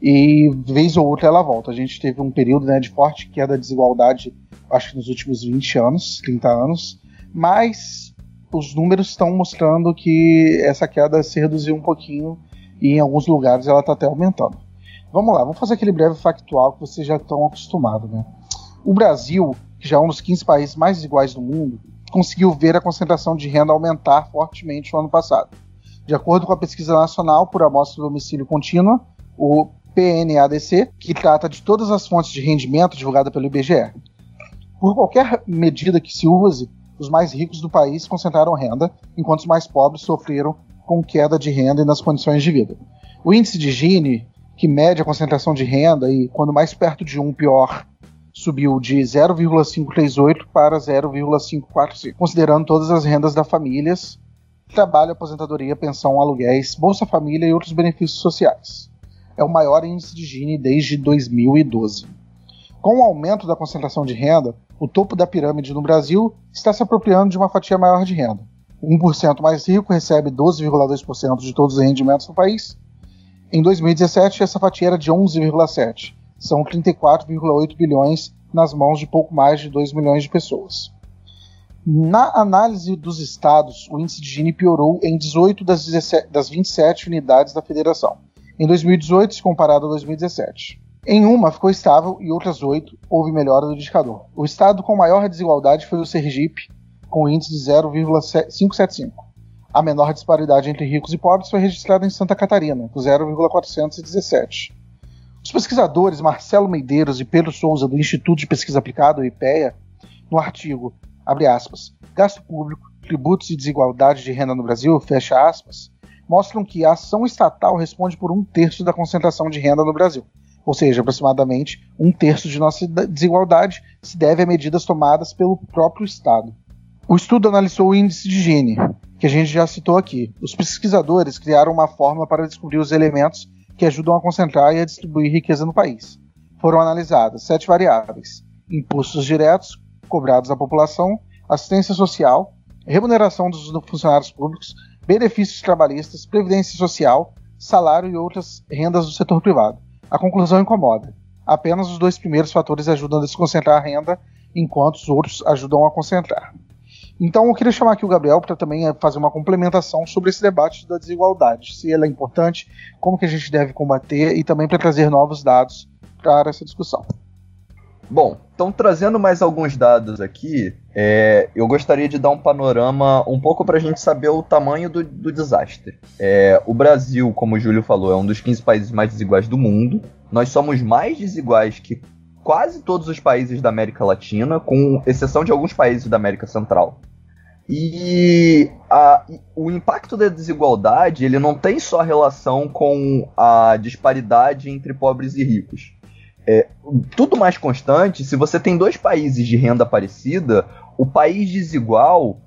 e vez ou outra ela volta. A gente teve um período né, de forte queda da desigualdade, acho que nos últimos 20 anos, 30 anos, mas os números estão mostrando que essa queda se reduziu um pouquinho e em alguns lugares ela está até aumentando. Vamos lá, vamos fazer aquele breve factual que vocês já estão acostumados. Né? O Brasil, que já é um dos 15 países mais desiguais do mundo, conseguiu ver a concentração de renda aumentar fortemente no ano passado. De acordo com a Pesquisa Nacional por Amostra do Domicílio Contínua, o PNADC, que trata de todas as fontes de rendimento divulgada pelo IBGE. Por qualquer medida que se use, os mais ricos do país concentraram renda, enquanto os mais pobres sofreram com queda de renda e nas condições de vida. O índice de Gini, que mede a concentração de renda e, quando mais perto de um, pior, subiu de 0,538 para 0,545, considerando todas as rendas das famílias, trabalho, aposentadoria, pensão, aluguéis, Bolsa Família e outros benefícios sociais. É o maior índice de Gini desde 2012. Com o aumento da concentração de renda, o topo da pirâmide no Brasil está se apropriando de uma fatia maior de renda. 1% mais rico recebe 12,2% de todos os rendimentos do país. Em 2017, essa fatia era de 11,7% são 34,8 bilhões nas mãos de pouco mais de 2 milhões de pessoas. Na análise dos estados, o índice de Gini piorou em 18 das, 17, das 27 unidades da federação, em 2018 se comparado a 2017. Em uma ficou estável e outras oito houve melhora do indicador. O estado com maior desigualdade foi o Sergipe, com índice de 0,575. A menor disparidade entre ricos e pobres foi registrada em Santa Catarina, com 0,417. Os pesquisadores Marcelo Meideiros e Pedro Souza, do Instituto de Pesquisa Aplicada, o IPEA, no artigo, abre aspas, Gasto Público, Tributos e Desigualdade de Renda no Brasil, fecha aspas, mostram que a ação estatal responde por um terço da concentração de renda no Brasil. Ou seja, aproximadamente um terço de nossa desigualdade se deve a medidas tomadas pelo próprio Estado. O estudo analisou o índice de Gini, que a gente já citou aqui. Os pesquisadores criaram uma forma para descobrir os elementos que ajudam a concentrar e a distribuir riqueza no país. Foram analisadas sete variáveis: impostos diretos cobrados à população, assistência social, remuneração dos funcionários públicos, benefícios trabalhistas, previdência social, salário e outras rendas do setor privado. A conclusão incomoda. Apenas os dois primeiros fatores ajudam a desconcentrar a renda, enquanto os outros ajudam a concentrar. Então eu queria chamar aqui o Gabriel para também eh, fazer uma complementação sobre esse debate da desigualdade, se ela é importante, como que a gente deve combater e também para trazer novos dados para essa discussão. Bom, então trazendo mais alguns dados aqui, é, eu gostaria de dar um panorama um pouco para a gente saber o tamanho do, do desastre. É, o Brasil, como o Júlio falou, é um dos 15 países mais desiguais do mundo. Nós somos mais desiguais que quase todos os países da América Latina, com exceção de alguns países da América Central. E a, o impacto da desigualdade ele não tem só relação com a disparidade entre pobres e ricos. É, tudo mais constante, se você tem dois países de renda parecida, o país desigual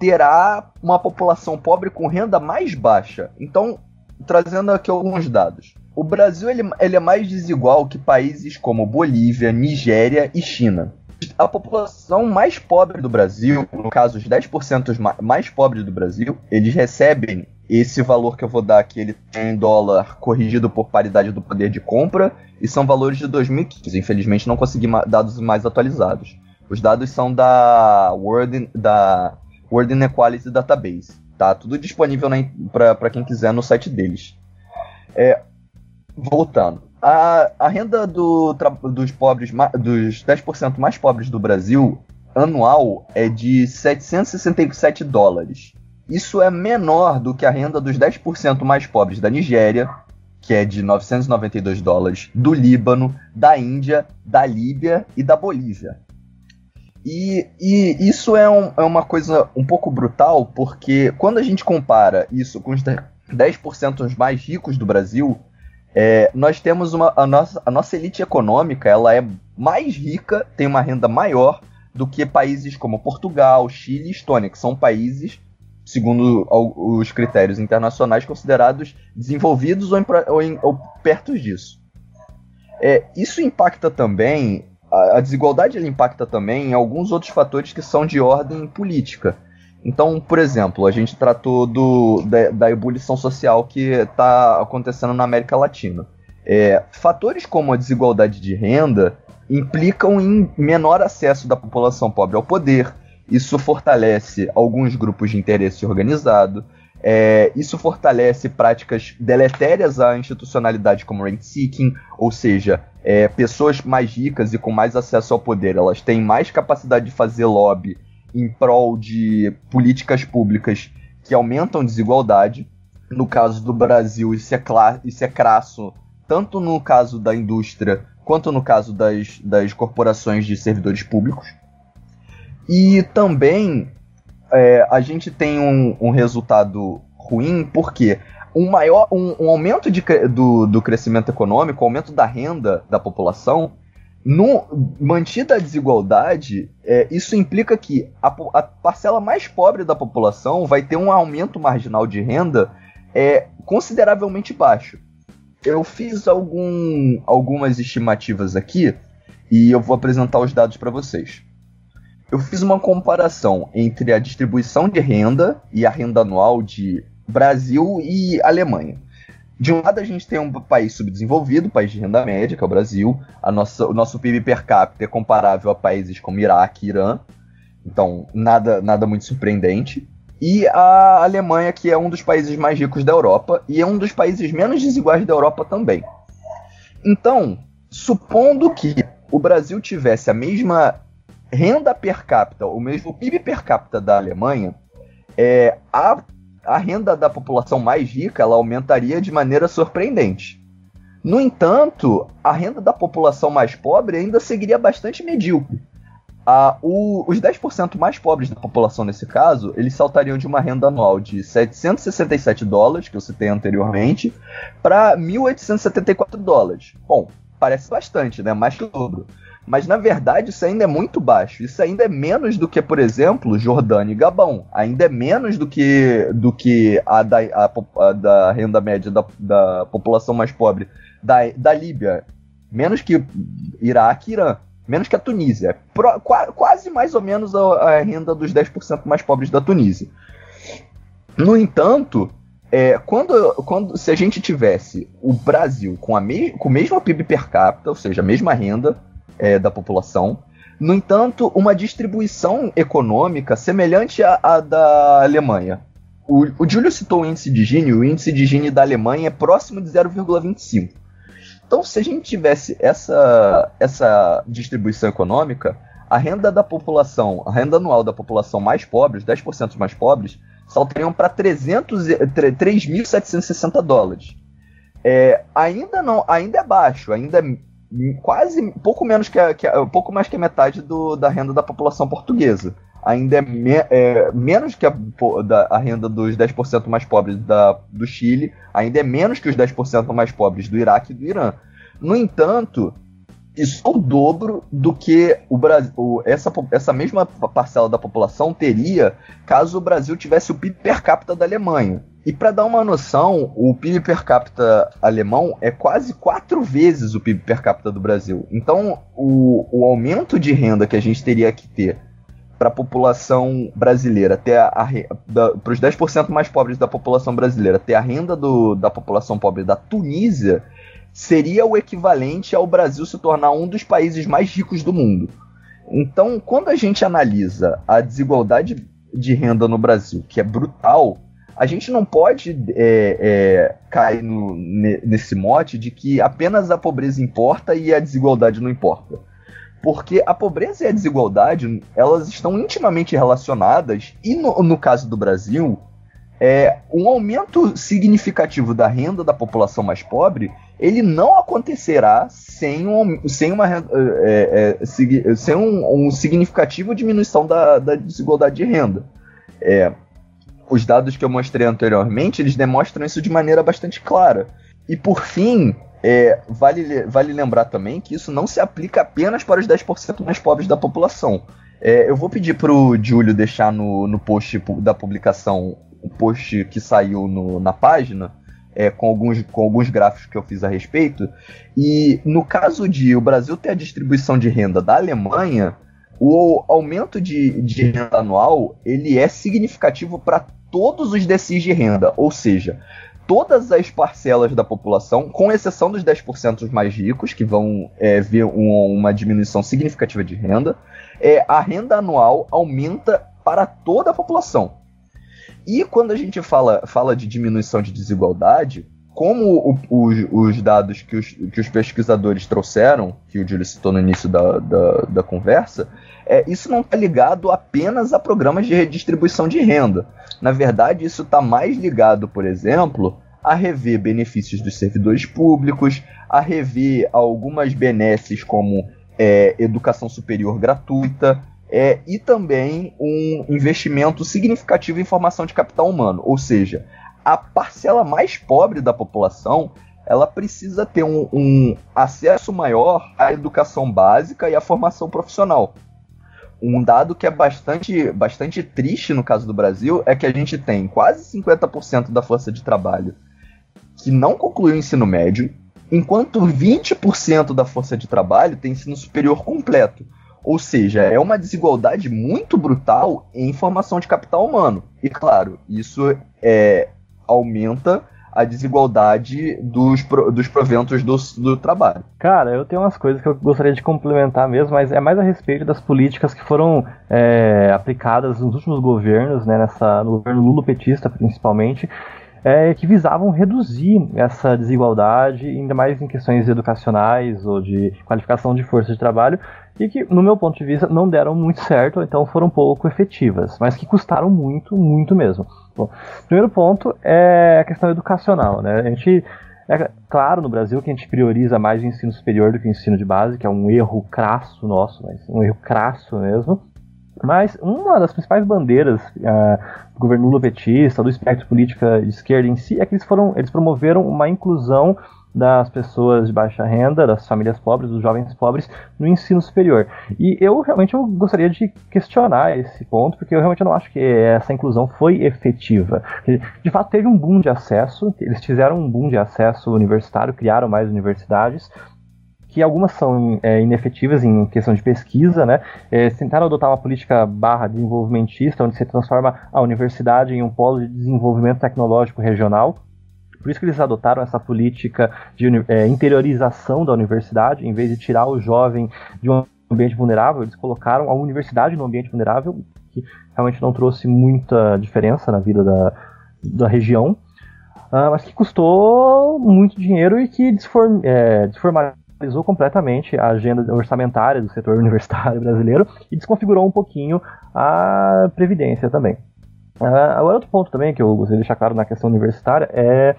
terá uma população pobre com renda mais baixa. Então, trazendo aqui alguns dados. O Brasil ele, ele é mais desigual que países como Bolívia, Nigéria e China a população mais pobre do Brasil, no caso os 10% mais pobres do Brasil, eles recebem esse valor que eu vou dar aqui, ele tem em dólar corrigido por paridade do poder de compra, e são valores de 2015. Infelizmente não consegui dados mais atualizados. Os dados são da World, da World Inequality Database. Tá tudo disponível para quem quiser no site deles. É, voltando a, a renda do, dos pobres, dos 10% mais pobres do Brasil, anual, é de 767 dólares. Isso é menor do que a renda dos 10% mais pobres da Nigéria, que é de 992 dólares, do Líbano, da Índia, da Líbia e da Bolívia. E, e isso é, um, é, uma coisa um pouco brutal, porque quando a gente compara isso com os 10% mais ricos do Brasil, é, nós temos uma, a, nossa, a nossa elite econômica, ela é mais rica, tem uma renda maior do que países como Portugal, Chile e Estônia, que são países, segundo os critérios internacionais, considerados desenvolvidos ou, em, ou, em, ou perto disso. É, isso impacta também, a, a desigualdade impacta também em alguns outros fatores que são de ordem política. Então, por exemplo, a gente tratou do, da, da ebulição social que está acontecendo na América Latina. É, fatores como a desigualdade de renda implicam em menor acesso da população pobre ao poder. Isso fortalece alguns grupos de interesse organizado. É, isso fortalece práticas deletérias à institucionalidade como rent seeking, ou seja, é, pessoas mais ricas e com mais acesso ao poder, elas têm mais capacidade de fazer lobby em prol de políticas públicas que aumentam desigualdade. No caso do Brasil, isso é, isso é crasso, tanto no caso da indústria quanto no caso das, das corporações de servidores públicos. E também é, a gente tem um, um, resultado ruim porque um maior um, um aumento de, do, do crescimento econômico, aumento da renda da população, no, mantida a desigualdade, é, isso implica que a, a, parcela mais pobre da população vai ter um aumento marginal de renda é, consideravelmente baixo. Eu fiz algum, algumas estimativas aqui e eu vou apresentar os dados para vocês eu fiz uma comparação entre a distribuição de renda e a renda anual de Brasil e Alemanha. De um lado, a gente tem um país subdesenvolvido, país de renda média, que é o Brasil. A nossa, o nosso PIB per capita é comparável a países como Iraque e Irã. Então, nada, nada muito surpreendente. E a Alemanha, que é um dos países mais ricos da Europa e é um dos países menos desiguais da Europa também. Então, supondo que o Brasil tivesse a mesma renda per capita, o mesmo PIB per capita da Alemanha, é, a, a renda da população mais rica ela aumentaria de maneira surpreendente. No entanto, a renda da população mais pobre ainda seguiria bastante medíocre. O, os 10% mais pobres da população nesse caso, eles saltariam de uma renda anual de 767 dólares, que eu citei anteriormente, para 1.874 dólares. Bom, parece bastante, né? Mais que o dobro. Mas na verdade isso ainda é muito baixo. Isso ainda é menos do que, por exemplo, Jordânia e Gabão. Ainda é menos do que, do que a, da, a, a da renda média da, da população mais pobre da, da Líbia. Menos que Iraque e Irã. Menos que a Tunísia. Pro, qua, quase mais ou menos a, a renda dos 10% mais pobres da Tunísia. No entanto, é, quando, quando se a gente tivesse o Brasil com, me, com o mesmo PIB per capita, ou seja, a mesma renda, é, da população. No entanto, uma distribuição econômica semelhante à, à da Alemanha. O, o Júlio citou o índice de Gini, o índice de Gini da Alemanha é próximo de 0,25. Então, se a gente tivesse essa, essa distribuição econômica, a renda da população, a renda anual da população mais pobre, os 10% mais pobres, saltariam para 3.760 dólares. É, ainda não, ainda é baixo, ainda é quase pouco menos que, a, que a, pouco mais que a metade do, da renda da população portuguesa. Ainda é, me, é menos que a, da, a renda dos 10% mais pobres da, do Chile, ainda é menos que os 10% mais pobres do Iraque e do Irã. No entanto, isso é o dobro do que o Brasil, essa, essa mesma parcela da população teria caso o Brasil tivesse o PIB per capita da Alemanha. E para dar uma noção, o PIB per capita alemão é quase quatro vezes o PIB per capita do Brasil. Então, o, o aumento de renda que a gente teria que ter para a população brasileira, para os 10% mais pobres da população brasileira, ter a renda do, da população pobre da Tunísia, seria o equivalente ao Brasil se tornar um dos países mais ricos do mundo. Então, quando a gente analisa a desigualdade de renda no Brasil, que é brutal, a gente não pode é, é, cair no, nesse mote de que apenas a pobreza importa e a desigualdade não importa. Porque a pobreza e a desigualdade, elas estão intimamente relacionadas, e no, no caso do Brasil, é, um aumento significativo da renda da população mais pobre, ele não acontecerá sem, um, sem, uma, é, é, é sem um, um significativo diminuição da, da desigualdade de renda. É, os dados que eu mostrei anteriormente, eles demonstram isso de maneira bastante clara. E por fim, é, vale, vale lembrar também que isso não se aplica apenas para os 10% mais pobres da população. É, eu vou pedir para o Júlio deixar no, no post da publicação o post que saiu no, na página, é, com, alguns, com alguns gráficos que eu fiz a respeito. E no caso de o Brasil ter a distribuição de renda da Alemanha, o aumento de, de renda anual ele é significativo para todos os decis de renda, ou seja, todas as parcelas da população, com exceção dos 10% mais ricos, que vão é, ver um, uma diminuição significativa de renda, é, a renda anual aumenta para toda a população. E quando a gente fala, fala de diminuição de desigualdade, como o, os, os, dados que os, que os, pesquisadores trouxeram, que o Júlio citou no início da, da, da conversa, é, isso não está ligado apenas a programas de redistribuição de renda. Na verdade, isso está mais ligado, por exemplo, a rever benefícios dos servidores públicos, a rever algumas benesses como é, educação superior gratuita, é, e também um investimento significativo em formação de capital humano. Ou seja, a parcela mais pobre da população ela precisa ter um, um acesso maior à educação básica e à formação profissional. Um dado que é bastante, bastante triste no caso do Brasil é que a gente tem quase 50% da força de trabalho que não concluiu o ensino médio, enquanto 20% da força de trabalho tem ensino superior completo. Ou seja, é uma desigualdade muito brutal em formação de capital humano. E claro, isso é, aumenta a desigualdade dos, dos proventos do, do trabalho. Cara, eu tenho umas coisas que eu gostaria de complementar mesmo, mas é mais a respeito das políticas que foram é, aplicadas nos últimos governos, né, nessa, no governo Lula petista principalmente, é, que visavam reduzir essa desigualdade, ainda mais em questões educacionais ou de qualificação de força de trabalho, e que, no meu ponto de vista, não deram muito certo, então foram pouco efetivas, mas que custaram muito, muito mesmo. Bom, primeiro ponto é a questão educacional, né? A gente é claro no Brasil que a gente prioriza mais o ensino superior do que o ensino de base, que é um erro crasso nosso, um erro crasso mesmo. Mas uma das principais bandeiras uh, do governo Lula petista, do espectro política de esquerda em si, é que eles foram, eles promoveram uma inclusão das pessoas de baixa renda, das famílias pobres, dos jovens pobres no ensino superior. E eu realmente eu gostaria de questionar esse ponto, porque eu realmente não acho que essa inclusão foi efetiva. De fato, teve um boom de acesso, eles fizeram um boom de acesso universitário, criaram mais universidades, que algumas são é, inefetivas em questão de pesquisa, né? É, tentaram adotar uma política barra desenvolvimentista, onde se transforma a universidade em um polo de desenvolvimento tecnológico regional. Por isso que eles adotaram essa política de é, interiorização da universidade, em vez de tirar o jovem de um ambiente vulnerável, eles colocaram a universidade no ambiente vulnerável, que realmente não trouxe muita diferença na vida da, da região, uh, mas que custou muito dinheiro e que desform, é, desformalizou completamente a agenda orçamentária do setor (laughs) universitário brasileiro e desconfigurou um pouquinho a previdência também. Uh, agora, outro ponto também que eu gostaria de deixar claro na questão universitária é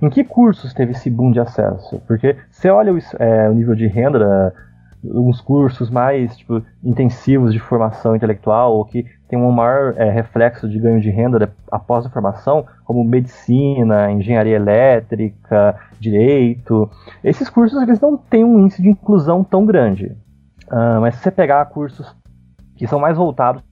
em que cursos teve esse boom de acesso? Porque você olha o, é, o nível de renda, uns cursos mais tipo, intensivos de formação intelectual, ou que tem um maior é, reflexo de ganho de renda após a formação, como medicina, engenharia elétrica, direito. Esses cursos eles não têm um índice de inclusão tão grande. Uh, mas se você pegar cursos que são mais voltados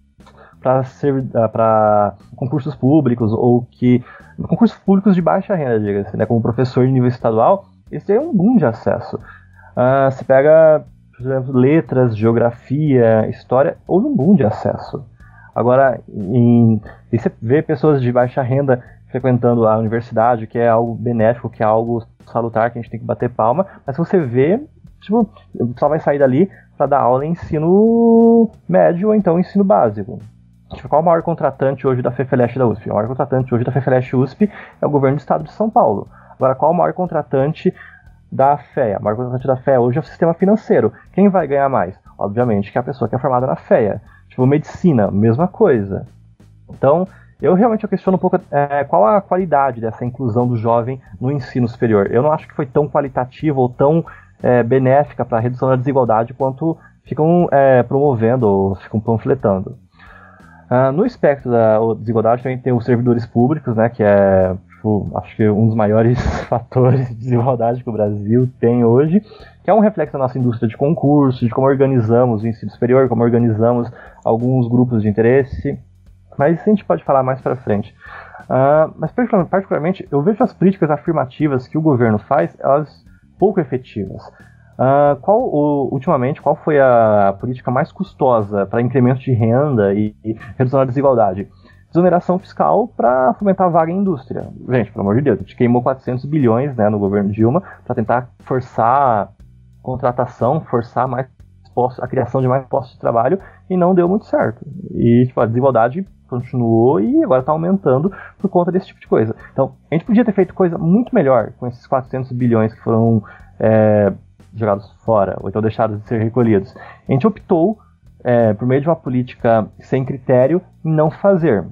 para uh, concursos públicos ou que concursos públicos de baixa renda, diga-se, né, como professor de nível estadual, esse é um boom de acesso. Uh, você pega, letras, geografia, história, houve um boom de acesso. Agora, em, e você vê pessoas de baixa renda frequentando a universidade, que é algo benéfico, que é algo salutar, que a gente tem que bater palma, mas se você vê, tipo, pessoal vai sair dali para dar aula em ensino médio ou então ensino básico. Tipo, qual o maior contratante hoje da FEFELESH da USP? O maior contratante hoje da FEFELESH USP é o governo do estado de São Paulo. Agora, qual o maior contratante da FEA? O maior contratante da FEA hoje é o sistema financeiro. Quem vai ganhar mais? Obviamente que é a pessoa que é formada na FEA. Tipo, medicina, mesma coisa. Então, eu realmente questiono um pouco é, qual a qualidade dessa inclusão do jovem no ensino superior. Eu não acho que foi tão qualitativa ou tão é, benéfica para a redução da desigualdade quanto ficam é, promovendo ou ficam panfletando. Uh, no espectro da desigualdade também tem os servidores públicos, né, que é tipo, acho que um dos maiores (laughs) fatores de desigualdade que o Brasil tem hoje, que é um reflexo da nossa indústria de concurso, de como organizamos o ensino superior, como organizamos alguns grupos de interesse, mas isso a gente pode falar mais para frente. Uh, mas particularmente, eu vejo as políticas afirmativas que o governo faz, elas pouco efetivas. Uh, qual, o, ultimamente, qual foi a política mais custosa para incremento de renda e, e redução da desigualdade? Desoneração fiscal para fomentar a vaga em indústria. Gente, pelo amor de Deus, a gente queimou 400 bilhões né, no governo Dilma para tentar forçar contratação, forçar mais postos, a criação de mais postos de trabalho e não deu muito certo. E tipo, a desigualdade continuou e agora está aumentando por conta desse tipo de coisa. Então, a gente podia ter feito coisa muito melhor com esses 400 bilhões que foram é, jogados fora, ou então deixados de ser recolhidos. A gente optou, é, por meio de uma política sem critério, não fazer.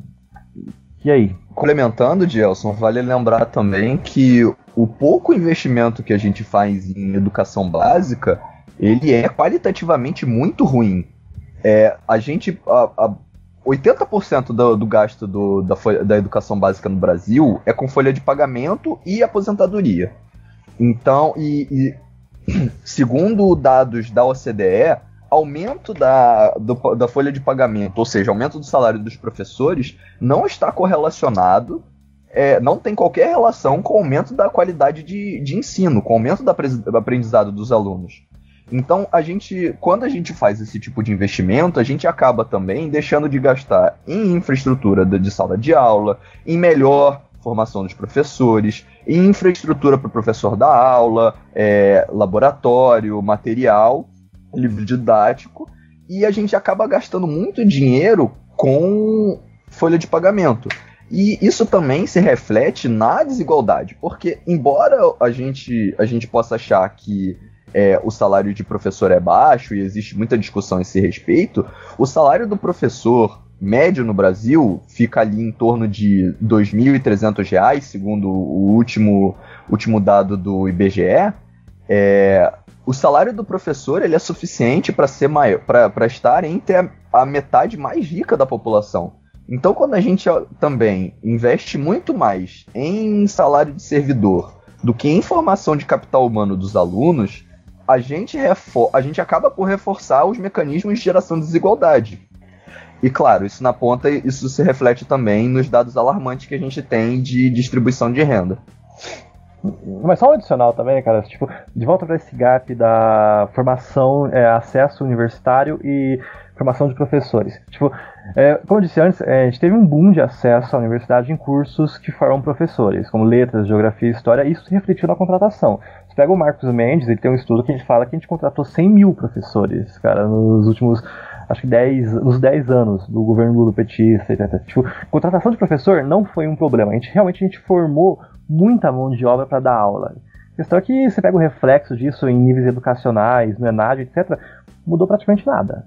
E aí? Complementando, Gelson, vale lembrar também que o pouco investimento que a gente faz em educação básica, ele é qualitativamente muito ruim. É, a gente. A, a 80% do, do gasto do, da, da educação básica no Brasil é com folha de pagamento e aposentadoria. Então, e, (clears throat) segundo dados da OCDE, aumento da, do, da folha de pagamento, ou seja, aumento do salário dos professores, não está correlacionado, é, não tem qualquer relação com o aumento da qualidade de, de ensino, com o aumento da aprendizado dos alunos. Então, a gente, quando a gente faz esse tipo de investimento, a gente acaba também deixando de gastar em infraestrutura de, sala de aula, em melhor formação dos professores, infraestrutura para o professor dar aula, é, laboratório, material, livro didático, e a gente acaba gastando muito dinheiro com folha de pagamento. E isso também se reflete na desigualdade, porque embora a gente, a gente possa achar que é, o salário de professor é baixo e existe muita discussão a esse respeito, o salário do professor médio no Brasil fica ali em torno de R$ 2.300, segundo o último, último dado do IBGE. É, o salário do professor ele é suficiente para ser maior, para estar entre a, a, metade mais rica da população. Então, quando a gente também investe muito mais em salário de servidor do que em formação de capital humano dos alunos, a gente, a gente acaba por reforçar os mecanismos de geração de desigualdade. E claro, isso na ponta, isso se reflete também nos dados alarmantes que a gente tem de distribuição de renda. Mas só um adicional também, cara, tipo, de volta para esse gap da formação, é, acesso universitário e formação de professores. Tipo, é, como eu disse antes, é, a gente teve um boom de acesso à universidade em cursos que formam professores, como letras, geografia, história, e isso refletiu na contratação. Você pega o Marcos Mendes, ele tem um estudo que a gente fala que a gente contratou 100 mil professores, cara, nos últimos acho que 10, nos 10 anos do governo Lula petista, etc. Tipo, contratação de professor não foi um problema. A gente realmente a gente formou muita mão de obra para dar aula. A questão é que você pega o reflexo disso em níveis educacionais, no ENAD, etc., mudou praticamente nada.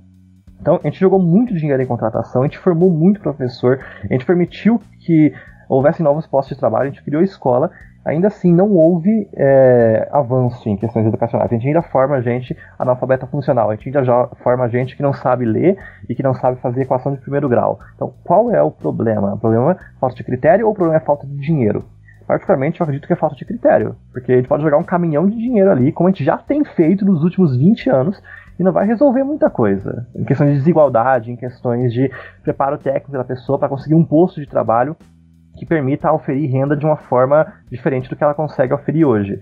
Então, a gente jogou muito dinheiro em contratação, a gente formou muito professor, a gente permitiu que houvesse novos postos de trabalho, a gente criou escola ainda assim não houve é, avanço em questões educacionais. A gente ainda forma gente analfabeta funcional, a gente ainda forma gente que não sabe ler e que não sabe fazer equação de primeiro grau. Então, qual é o problema? O problema é falta de critério ou o problema é falta de dinheiro? Particularmente, eu acredito que é falta de critério, porque a gente pode jogar um caminhão de dinheiro ali, como a gente já tem feito nos últimos 20 anos, e não vai resolver muita coisa. Em questões de desigualdade, em questões de preparo técnico da pessoa para conseguir um posto de trabalho que permita oferir renda de uma forma diferente do que ela consegue oferir hoje.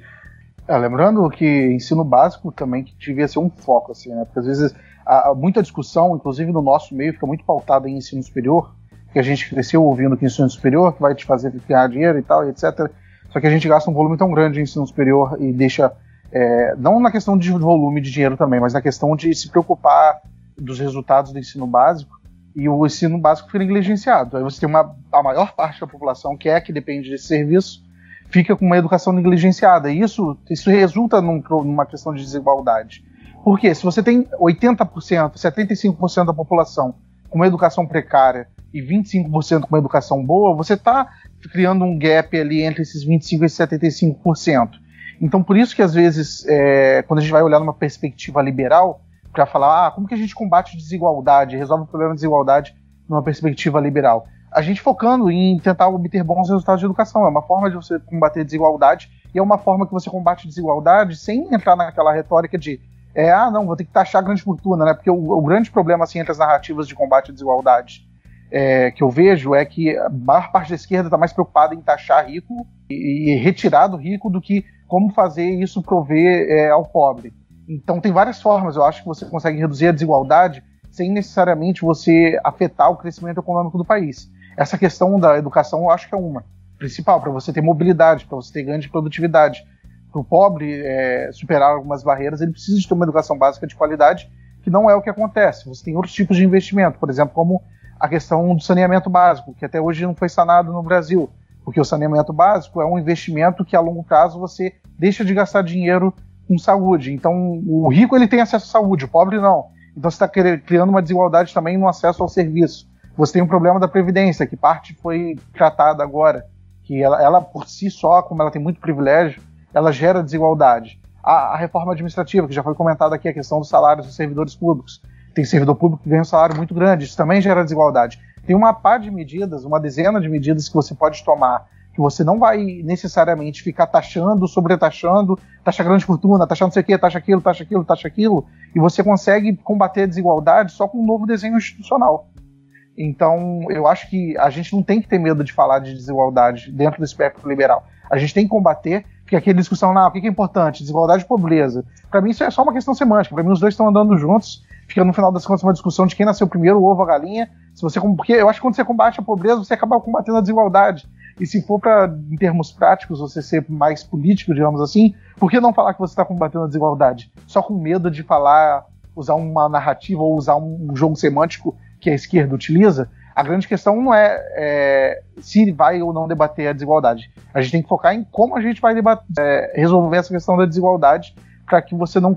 É, lembrando que ensino básico também que devia ser um foco, assim, né? Porque às vezes há muita discussão, inclusive no nosso meio, fica muito pautada em ensino superior, que a gente cresceu ouvindo que ensino superior que vai te fazer ganhar dinheiro e tal, etc. Só que a gente gasta um volume tão grande em ensino superior e deixa. É, não na questão de volume de dinheiro também, mas na questão de se preocupar dos resultados do ensino básico e o ensino básico fica negligenciado. Aí você tem uma, a maior parte da população que é que depende desse serviço fica com uma educação negligenciada. E isso, isso resulta num, numa questão de desigualdade. Porque se você tem 80%, 75% da população com uma educação precária e 25% com uma educação boa, você está criando um gap ali entre esses 25% e 75%. Então, por isso que às vezes, é, quando a gente vai olhar numa perspectiva liberal, para falar ah, como que a gente combate desigualdade, resolve o problema de desigualdade numa perspectiva liberal. A gente focando em tentar obter bons resultados de educação. É uma forma de você combater desigualdade e é uma forma que você combate desigualdade sem entrar naquela retórica de é, ah, não, vou ter que taxar grande fortuna, né? Porque o, o grande problema assim, entre as narrativas de combate à desigualdade é, que eu vejo é que a maior parte da esquerda está mais preocupada em taxar rico e, e, retirar do rico do que como fazer isso prover é, ao pobre. Então tem várias formas, eu acho que você consegue reduzir a desigualdade sem necessariamente você afetar o crescimento econômico do país. Essa questão da educação eu acho que é uma principal, para você ter mobilidade, para você ter ganho de produtividade. Para o pobre é, superar algumas barreiras, ele precisa de ter uma educação básica de qualidade, que não é o que acontece. Você tem outros tipos de investimento, por exemplo, como a questão do saneamento básico, que até hoje não foi sanado no Brasil, porque o saneamento básico é um investimento que a longo prazo você deixa de gastar dinheiro com saúde. Então, o rico ele tem acesso à saúde, o pobre não. Então, você está criando uma desigualdade também no acesso ao serviço. Você tem um problema da previdência, que parte foi tratada agora, que ela, ela por si só, como ela tem muito privilégio, ela gera desigualdade. A, a reforma administrativa, que já foi comentada aqui, a questão dos salários dos servidores públicos. Tem servidor público que ganha um salário muito grande, isso também gera desigualdade. Tem uma par de medidas, uma dezena de medidas que você pode tomar que você não vai necessariamente ficar taxando, sobretaxando, taxa grande fortuna, taxa não sei o que, taxa aquilo, taxa aquilo, taxa aquilo, e você consegue combater a desigualdade só com um novo desenho institucional. Então, eu acho que a gente não tem que ter medo de falar de desigualdade dentro do espectro liberal. A gente tem que combater, porque aquela discussão, não, o que é importante? Desigualdade e pobreza. Para mim, isso é só uma questão semântica. Para mim, os dois estão andando juntos. Fica no final das contas uma discussão de quem nasceu primeiro, o ovo ou a galinha. Se você, porque eu acho que quando você combate a pobreza, você acaba combatendo a desigualdade. E se for para, em termos práticos, você ser mais político, digamos assim, por que não falar que você está combatendo a desigualdade? Só com medo de falar, usar uma narrativa ou usar um jogo semântico que a esquerda utiliza? A grande questão não é, é se vai ou não debater a desigualdade. A gente tem que focar em como a gente vai debater, é, resolver essa questão da desigualdade para que você não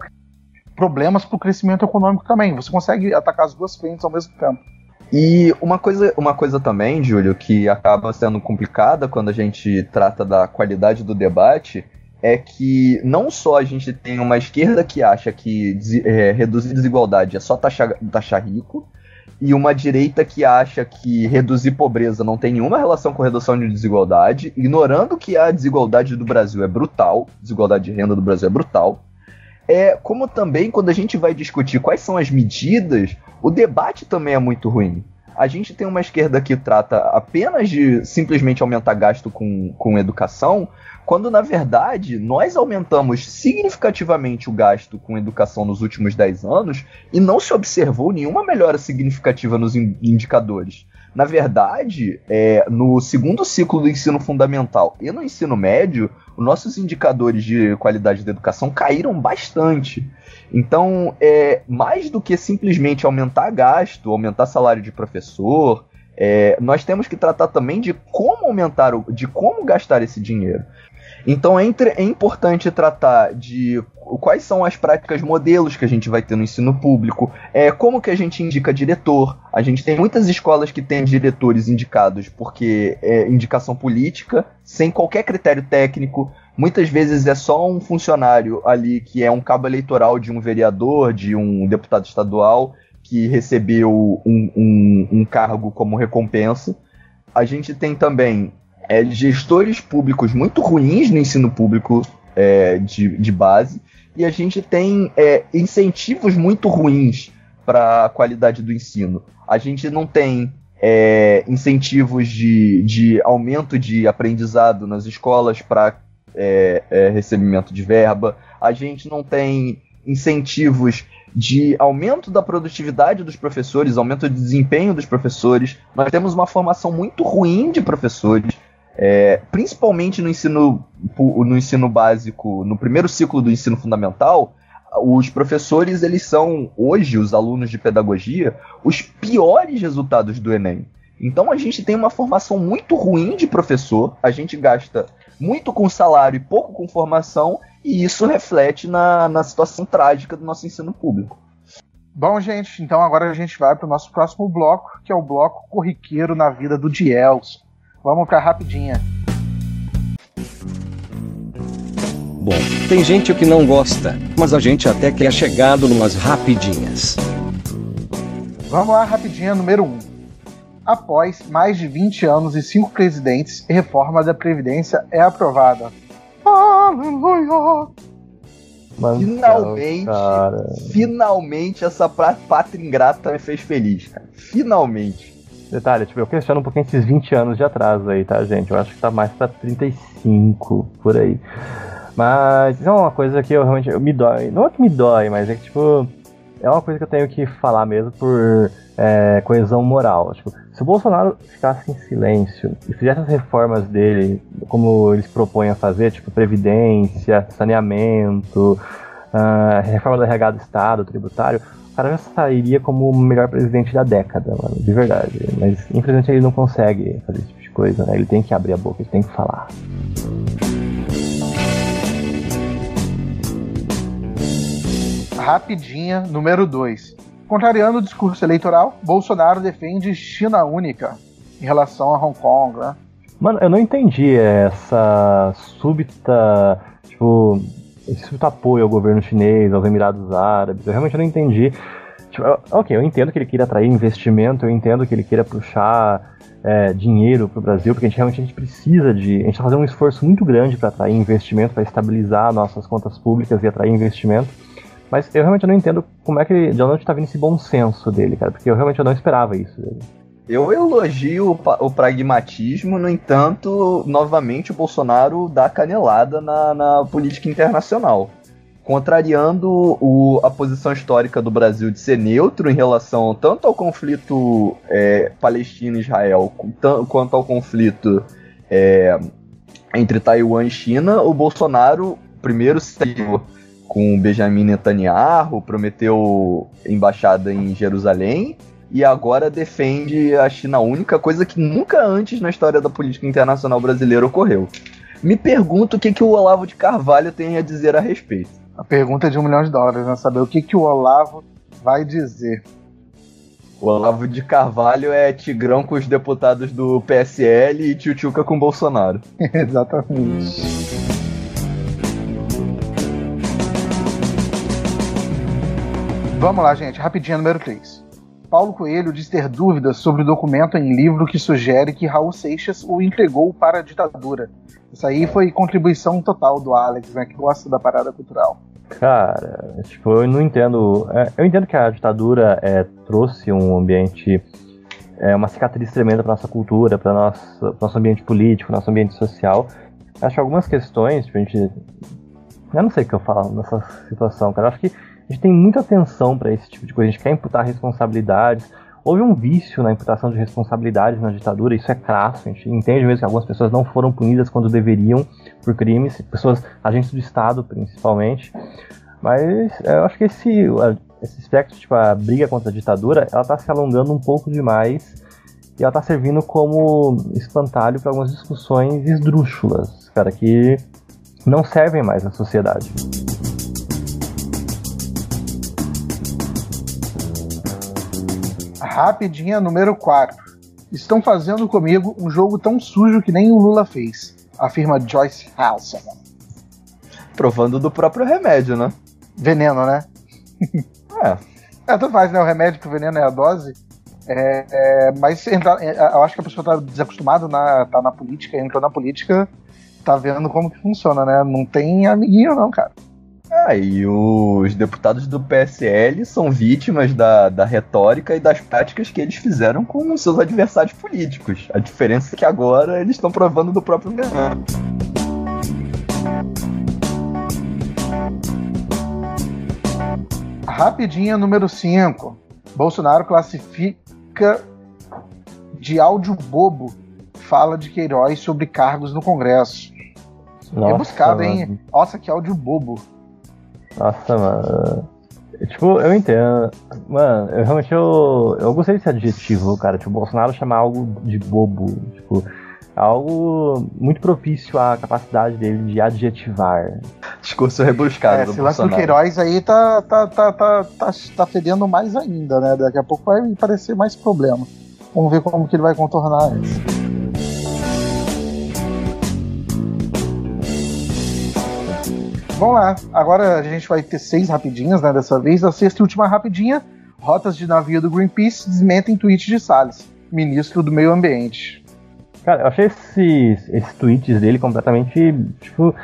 problemas para o crescimento econômico também. Você consegue atacar as duas frentes ao mesmo tempo. E uma coisa, uma coisa também, Júlio, que acaba sendo complicada quando a gente trata da qualidade do debate, é que não só a gente tem uma esquerda que acha que é, reduzir desigualdade é só taxar, taxar rico, e uma direita que acha que reduzir pobreza não tem nenhuma relação com redução de desigualdade, ignorando que a desigualdade do Brasil é brutal, desigualdade de renda do Brasil é brutal. É como também quando a gente vai discutir quais são as medidas o debate também é muito ruim. A gente tem uma esquerda que trata apenas de simplesmente aumentar gasto com, com educação, quando na verdade nós aumentamos significativamente o gasto com educação nos últimos 10 anos e não se observou nenhuma melhora significativa nos indicadores. Na verdade, é, no segundo ciclo do ensino fundamental e no ensino médio, os nossos indicadores de qualidade da educação caíram bastante. Então, é, mais do que simplesmente aumentar gasto, aumentar salário de professor, é, nós temos que tratar também de como aumentar, o, de como gastar esse dinheiro. Então é, entre, é importante tratar de quais são as práticas modelos que a gente vai ter no ensino público, é, como que a gente indica diretor. A gente tem muitas escolas que têm diretores indicados porque é indicação política, sem qualquer critério técnico. Muitas vezes é só um funcionário ali que é um cabo eleitoral de um vereador, de um deputado estadual, que recebeu um, um, um cargo como recompensa. A gente tem também é, gestores públicos muito ruins no ensino público é, de, de base, e a gente tem é, incentivos muito ruins para a qualidade do ensino. A gente não tem é, incentivos de, de aumento de aprendizado nas escolas para é, é, recebimento de verba, a gente não tem incentivos de aumento da produtividade dos professores, aumento de desempenho dos professores. Nós temos uma formação muito ruim de professores, é, principalmente no ensino, no ensino básico, no primeiro ciclo do ensino fundamental. Os professores, eles são, hoje, os alunos de pedagogia, os piores resultados do Enem. Então a gente tem uma formação muito ruim de professor, a gente gasta muito com salário e pouco com formação, e isso reflete na, na situação trágica do nosso ensino público. Bom, gente, então agora a gente vai para o nosso próximo bloco, que é o bloco corriqueiro na vida do Dielson. Vamos para rapidinha. Bom, tem gente que não gosta, mas a gente até que é chegado numas rapidinhas. Vamos lá, rapidinha número 1. Um. Após mais de 20 anos e 5 presidentes, reforma da Previdência é aprovada. Aleluia! finalmente, cara. finalmente essa pátria ingrata me fez feliz, cara. Finalmente. Detalhe, tipo, eu questiono um pouquinho esses 20 anos de atraso aí, tá, gente? Eu acho que tá mais pra 35, por aí. Mas é uma coisa que eu realmente eu me dói. Não é que me dói, mas é que, tipo, é uma coisa que eu tenho que falar mesmo por é, coesão moral. Tipo, se o Bolsonaro ficasse em silêncio e fizesse as reformas dele, como eles propõem a fazer, tipo previdência, saneamento, uh, reforma do RH do Estado, tributário, cara sairia como o melhor presidente da década, mano, de verdade. Mas infelizmente ele não consegue fazer esse tipo de coisa, né? Ele tem que abrir a boca, ele tem que falar. Rapidinha, número 2. Contrariando o discurso eleitoral, Bolsonaro defende China única em relação a Hong Kong, né? Mano, eu não entendi essa súbita, tipo, súbito apoio ao governo chinês, aos Emirados Árabes. Eu realmente não entendi. Tipo, ok, eu entendo que ele queira atrair investimento, eu entendo que ele queira puxar é, dinheiro para o Brasil, porque a gente realmente a gente precisa de. A gente está fazendo um esforço muito grande para atrair investimento, para estabilizar nossas contas públicas e atrair investimento. Mas eu realmente não entendo como é que ele, de onde tá vindo esse bom senso dele, cara, porque eu realmente não esperava isso dele. Eu elogio o, o, pragmatismo, no entanto, novamente o Bolsonaro dá canelada na, na política internacional. Contrariando o, a posição histórica do Brasil de ser neutro em relação tanto ao conflito é, Palestina-Israel quanto ao conflito é, entre Taiwan e China, o Bolsonaro primeiro saiu com Benjamin Netanyahu, prometeu embaixada em Jerusalém e agora defende a China única, coisa que nunca antes na história da política internacional brasileira ocorreu. Me pergunto o que, que o Olavo de Carvalho tem a dizer a respeito. A pergunta é de um milhão de dólares, né? Saber o que, que o Olavo vai dizer. O Olavo de Carvalho é tigrão com os deputados do PSL e tchutchuca com Bolsonaro. (laughs) Exatamente. Vamos lá, gente, rapidinho, número 3. Paulo Coelho diz ter dúvidas sobre o documento em livro que sugere que Raul Seixas o entregou para a ditadura. Isso aí foi contribuição total do Alex, né, que gosta da parada cultural. Cara, tipo, eu não entendo. É, eu entendo que a ditadura é, trouxe um ambiente, é, uma cicatriz tremenda para nossa cultura, para nosso, nosso ambiente político, nosso ambiente social. Acho que algumas questões, tipo, a gente. Eu não sei o que eu falo nessa situação, cara. Acho que a gente tem muita atenção para esse tipo de coisa, a gente quer imputar responsabilidades. Houve um vício na imputação de responsabilidades na ditadura, isso é crasso, a gente entende mesmo que algumas pessoas não foram punidas quando deveriam por crimes, pessoas, agentes do Estado principalmente. Mas eu acho que esse, esse aspecto, tipo, a briga contra a ditadura, ela está se alongando um pouco demais e ela está servindo como espantalho para algumas discussões esdrúxulas, cara, que não servem mais na sociedade. Rapidinha, número 4. Estão fazendo comigo um jogo tão sujo que nem o Lula fez, afirma Joyce Halseman. Provando do próprio remédio, né? Veneno, né? É. É, tudo faz, né? O remédio pro veneno é a dose. É, é, mas é, eu acho que a pessoa tá desacostumada, na, tá na política, entrou na política, tá vendo como que funciona, né? Não tem amiguinho, não, cara. Ah, e os deputados do PSL são vítimas da, da retórica e das práticas que eles fizeram com seus adversários políticos. A diferença é que agora eles estão provando do próprio veneno. Rapidinha, número 5. Bolsonaro classifica de áudio bobo fala de Queiroz sobre cargos no Congresso. Nossa, Rebuscado, hein? Nossa, que áudio bobo. Nossa, mano. Tipo, eu entendo. Mano, eu realmente eu, eu gostei desse adjetivo, cara. Tipo, o Bolsonaro chamar algo de bobo. Tipo, algo muito propício à capacidade dele de adjetivar. Discurso rebuscado. É, do esse lance do Queiroz aí tá, tá, tá, tá, tá, tá fedendo mais ainda, né? Daqui a pouco vai parecer mais problema. Vamos ver como que ele vai contornar isso. Vamos lá. Agora a gente vai ter seis rapidinhas, né? Dessa vez. A sexta e última rapidinha. Rotas de navio do Greenpeace desmentem tweet de Salles, ministro do Meio Ambiente. Cara, eu achei esses, esses tweets dele completamente, tipo,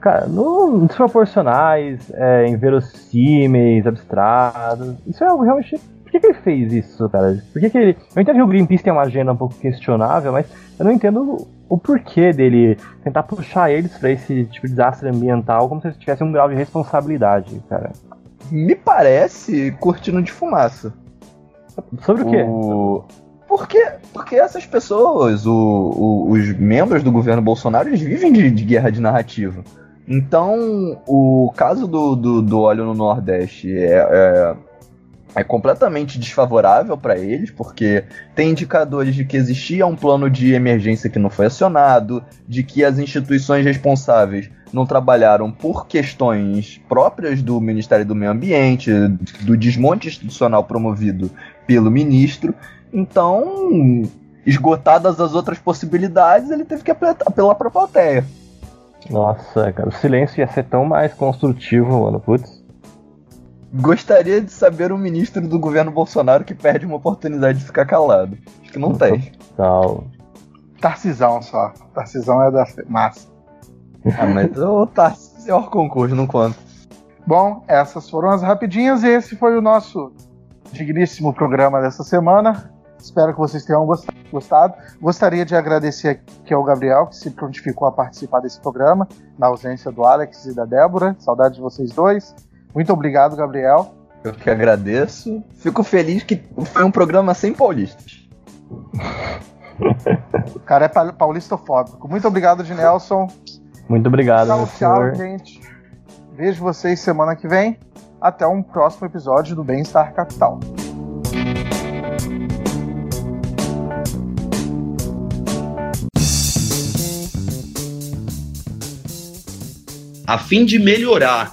cara, não, desproporcionais, é, inverossímeis, abstratos. Isso é algo realmente. Por que, que ele fez isso, cara? Por que, que ele. Eu entendo que o Greenpeace tem uma agenda um pouco questionável, mas eu não entendo o porquê dele tentar puxar eles para esse tipo de desastre ambiental como se eles tivessem um grau de responsabilidade, cara. Me parece cortina de fumaça. Sobre o quê? O... Porque, porque essas pessoas, o, o, os membros do governo Bolsonaro, eles vivem de, de guerra de narrativa. Então, o caso do, do, do óleo no Nordeste é, é, é completamente desfavorável para eles, porque tem indicadores de que existia um plano de emergência que não foi acionado, de que as instituições responsáveis não trabalharam por questões próprias do Ministério do Meio Ambiente, do desmonte institucional promovido pelo ministro. Então, esgotadas as outras possibilidades, ele teve que apelar pra plateia. Nossa, cara, o silêncio ia ser tão mais construtivo, mano, putz. Gostaria de saber um ministro do governo Bolsonaro que perde uma oportunidade de ficar calado. Acho que não tem. Total. Tarcisão só. Tarcisão é da massa. Ah, mas o Tarcísio é concurso, não conta. Bom, essas foram as rapidinhas e esse foi o nosso digníssimo programa dessa semana. Espero que vocês tenham gostado. Gostaria de agradecer aqui ao Gabriel, que se prontificou a participar desse programa, na ausência do Alex e da Débora. Saudade de vocês dois. Muito obrigado, Gabriel. Eu que agradeço. Fico feliz que foi um programa sem paulistas. o cara é paulistofóbico. Muito obrigado, de Nelson. Muito obrigado, tchau, meu tchau, senhor. gente. Vejo vocês semana que vem. Até um próximo episódio do Bem-Estar Capital. A fim de melhorar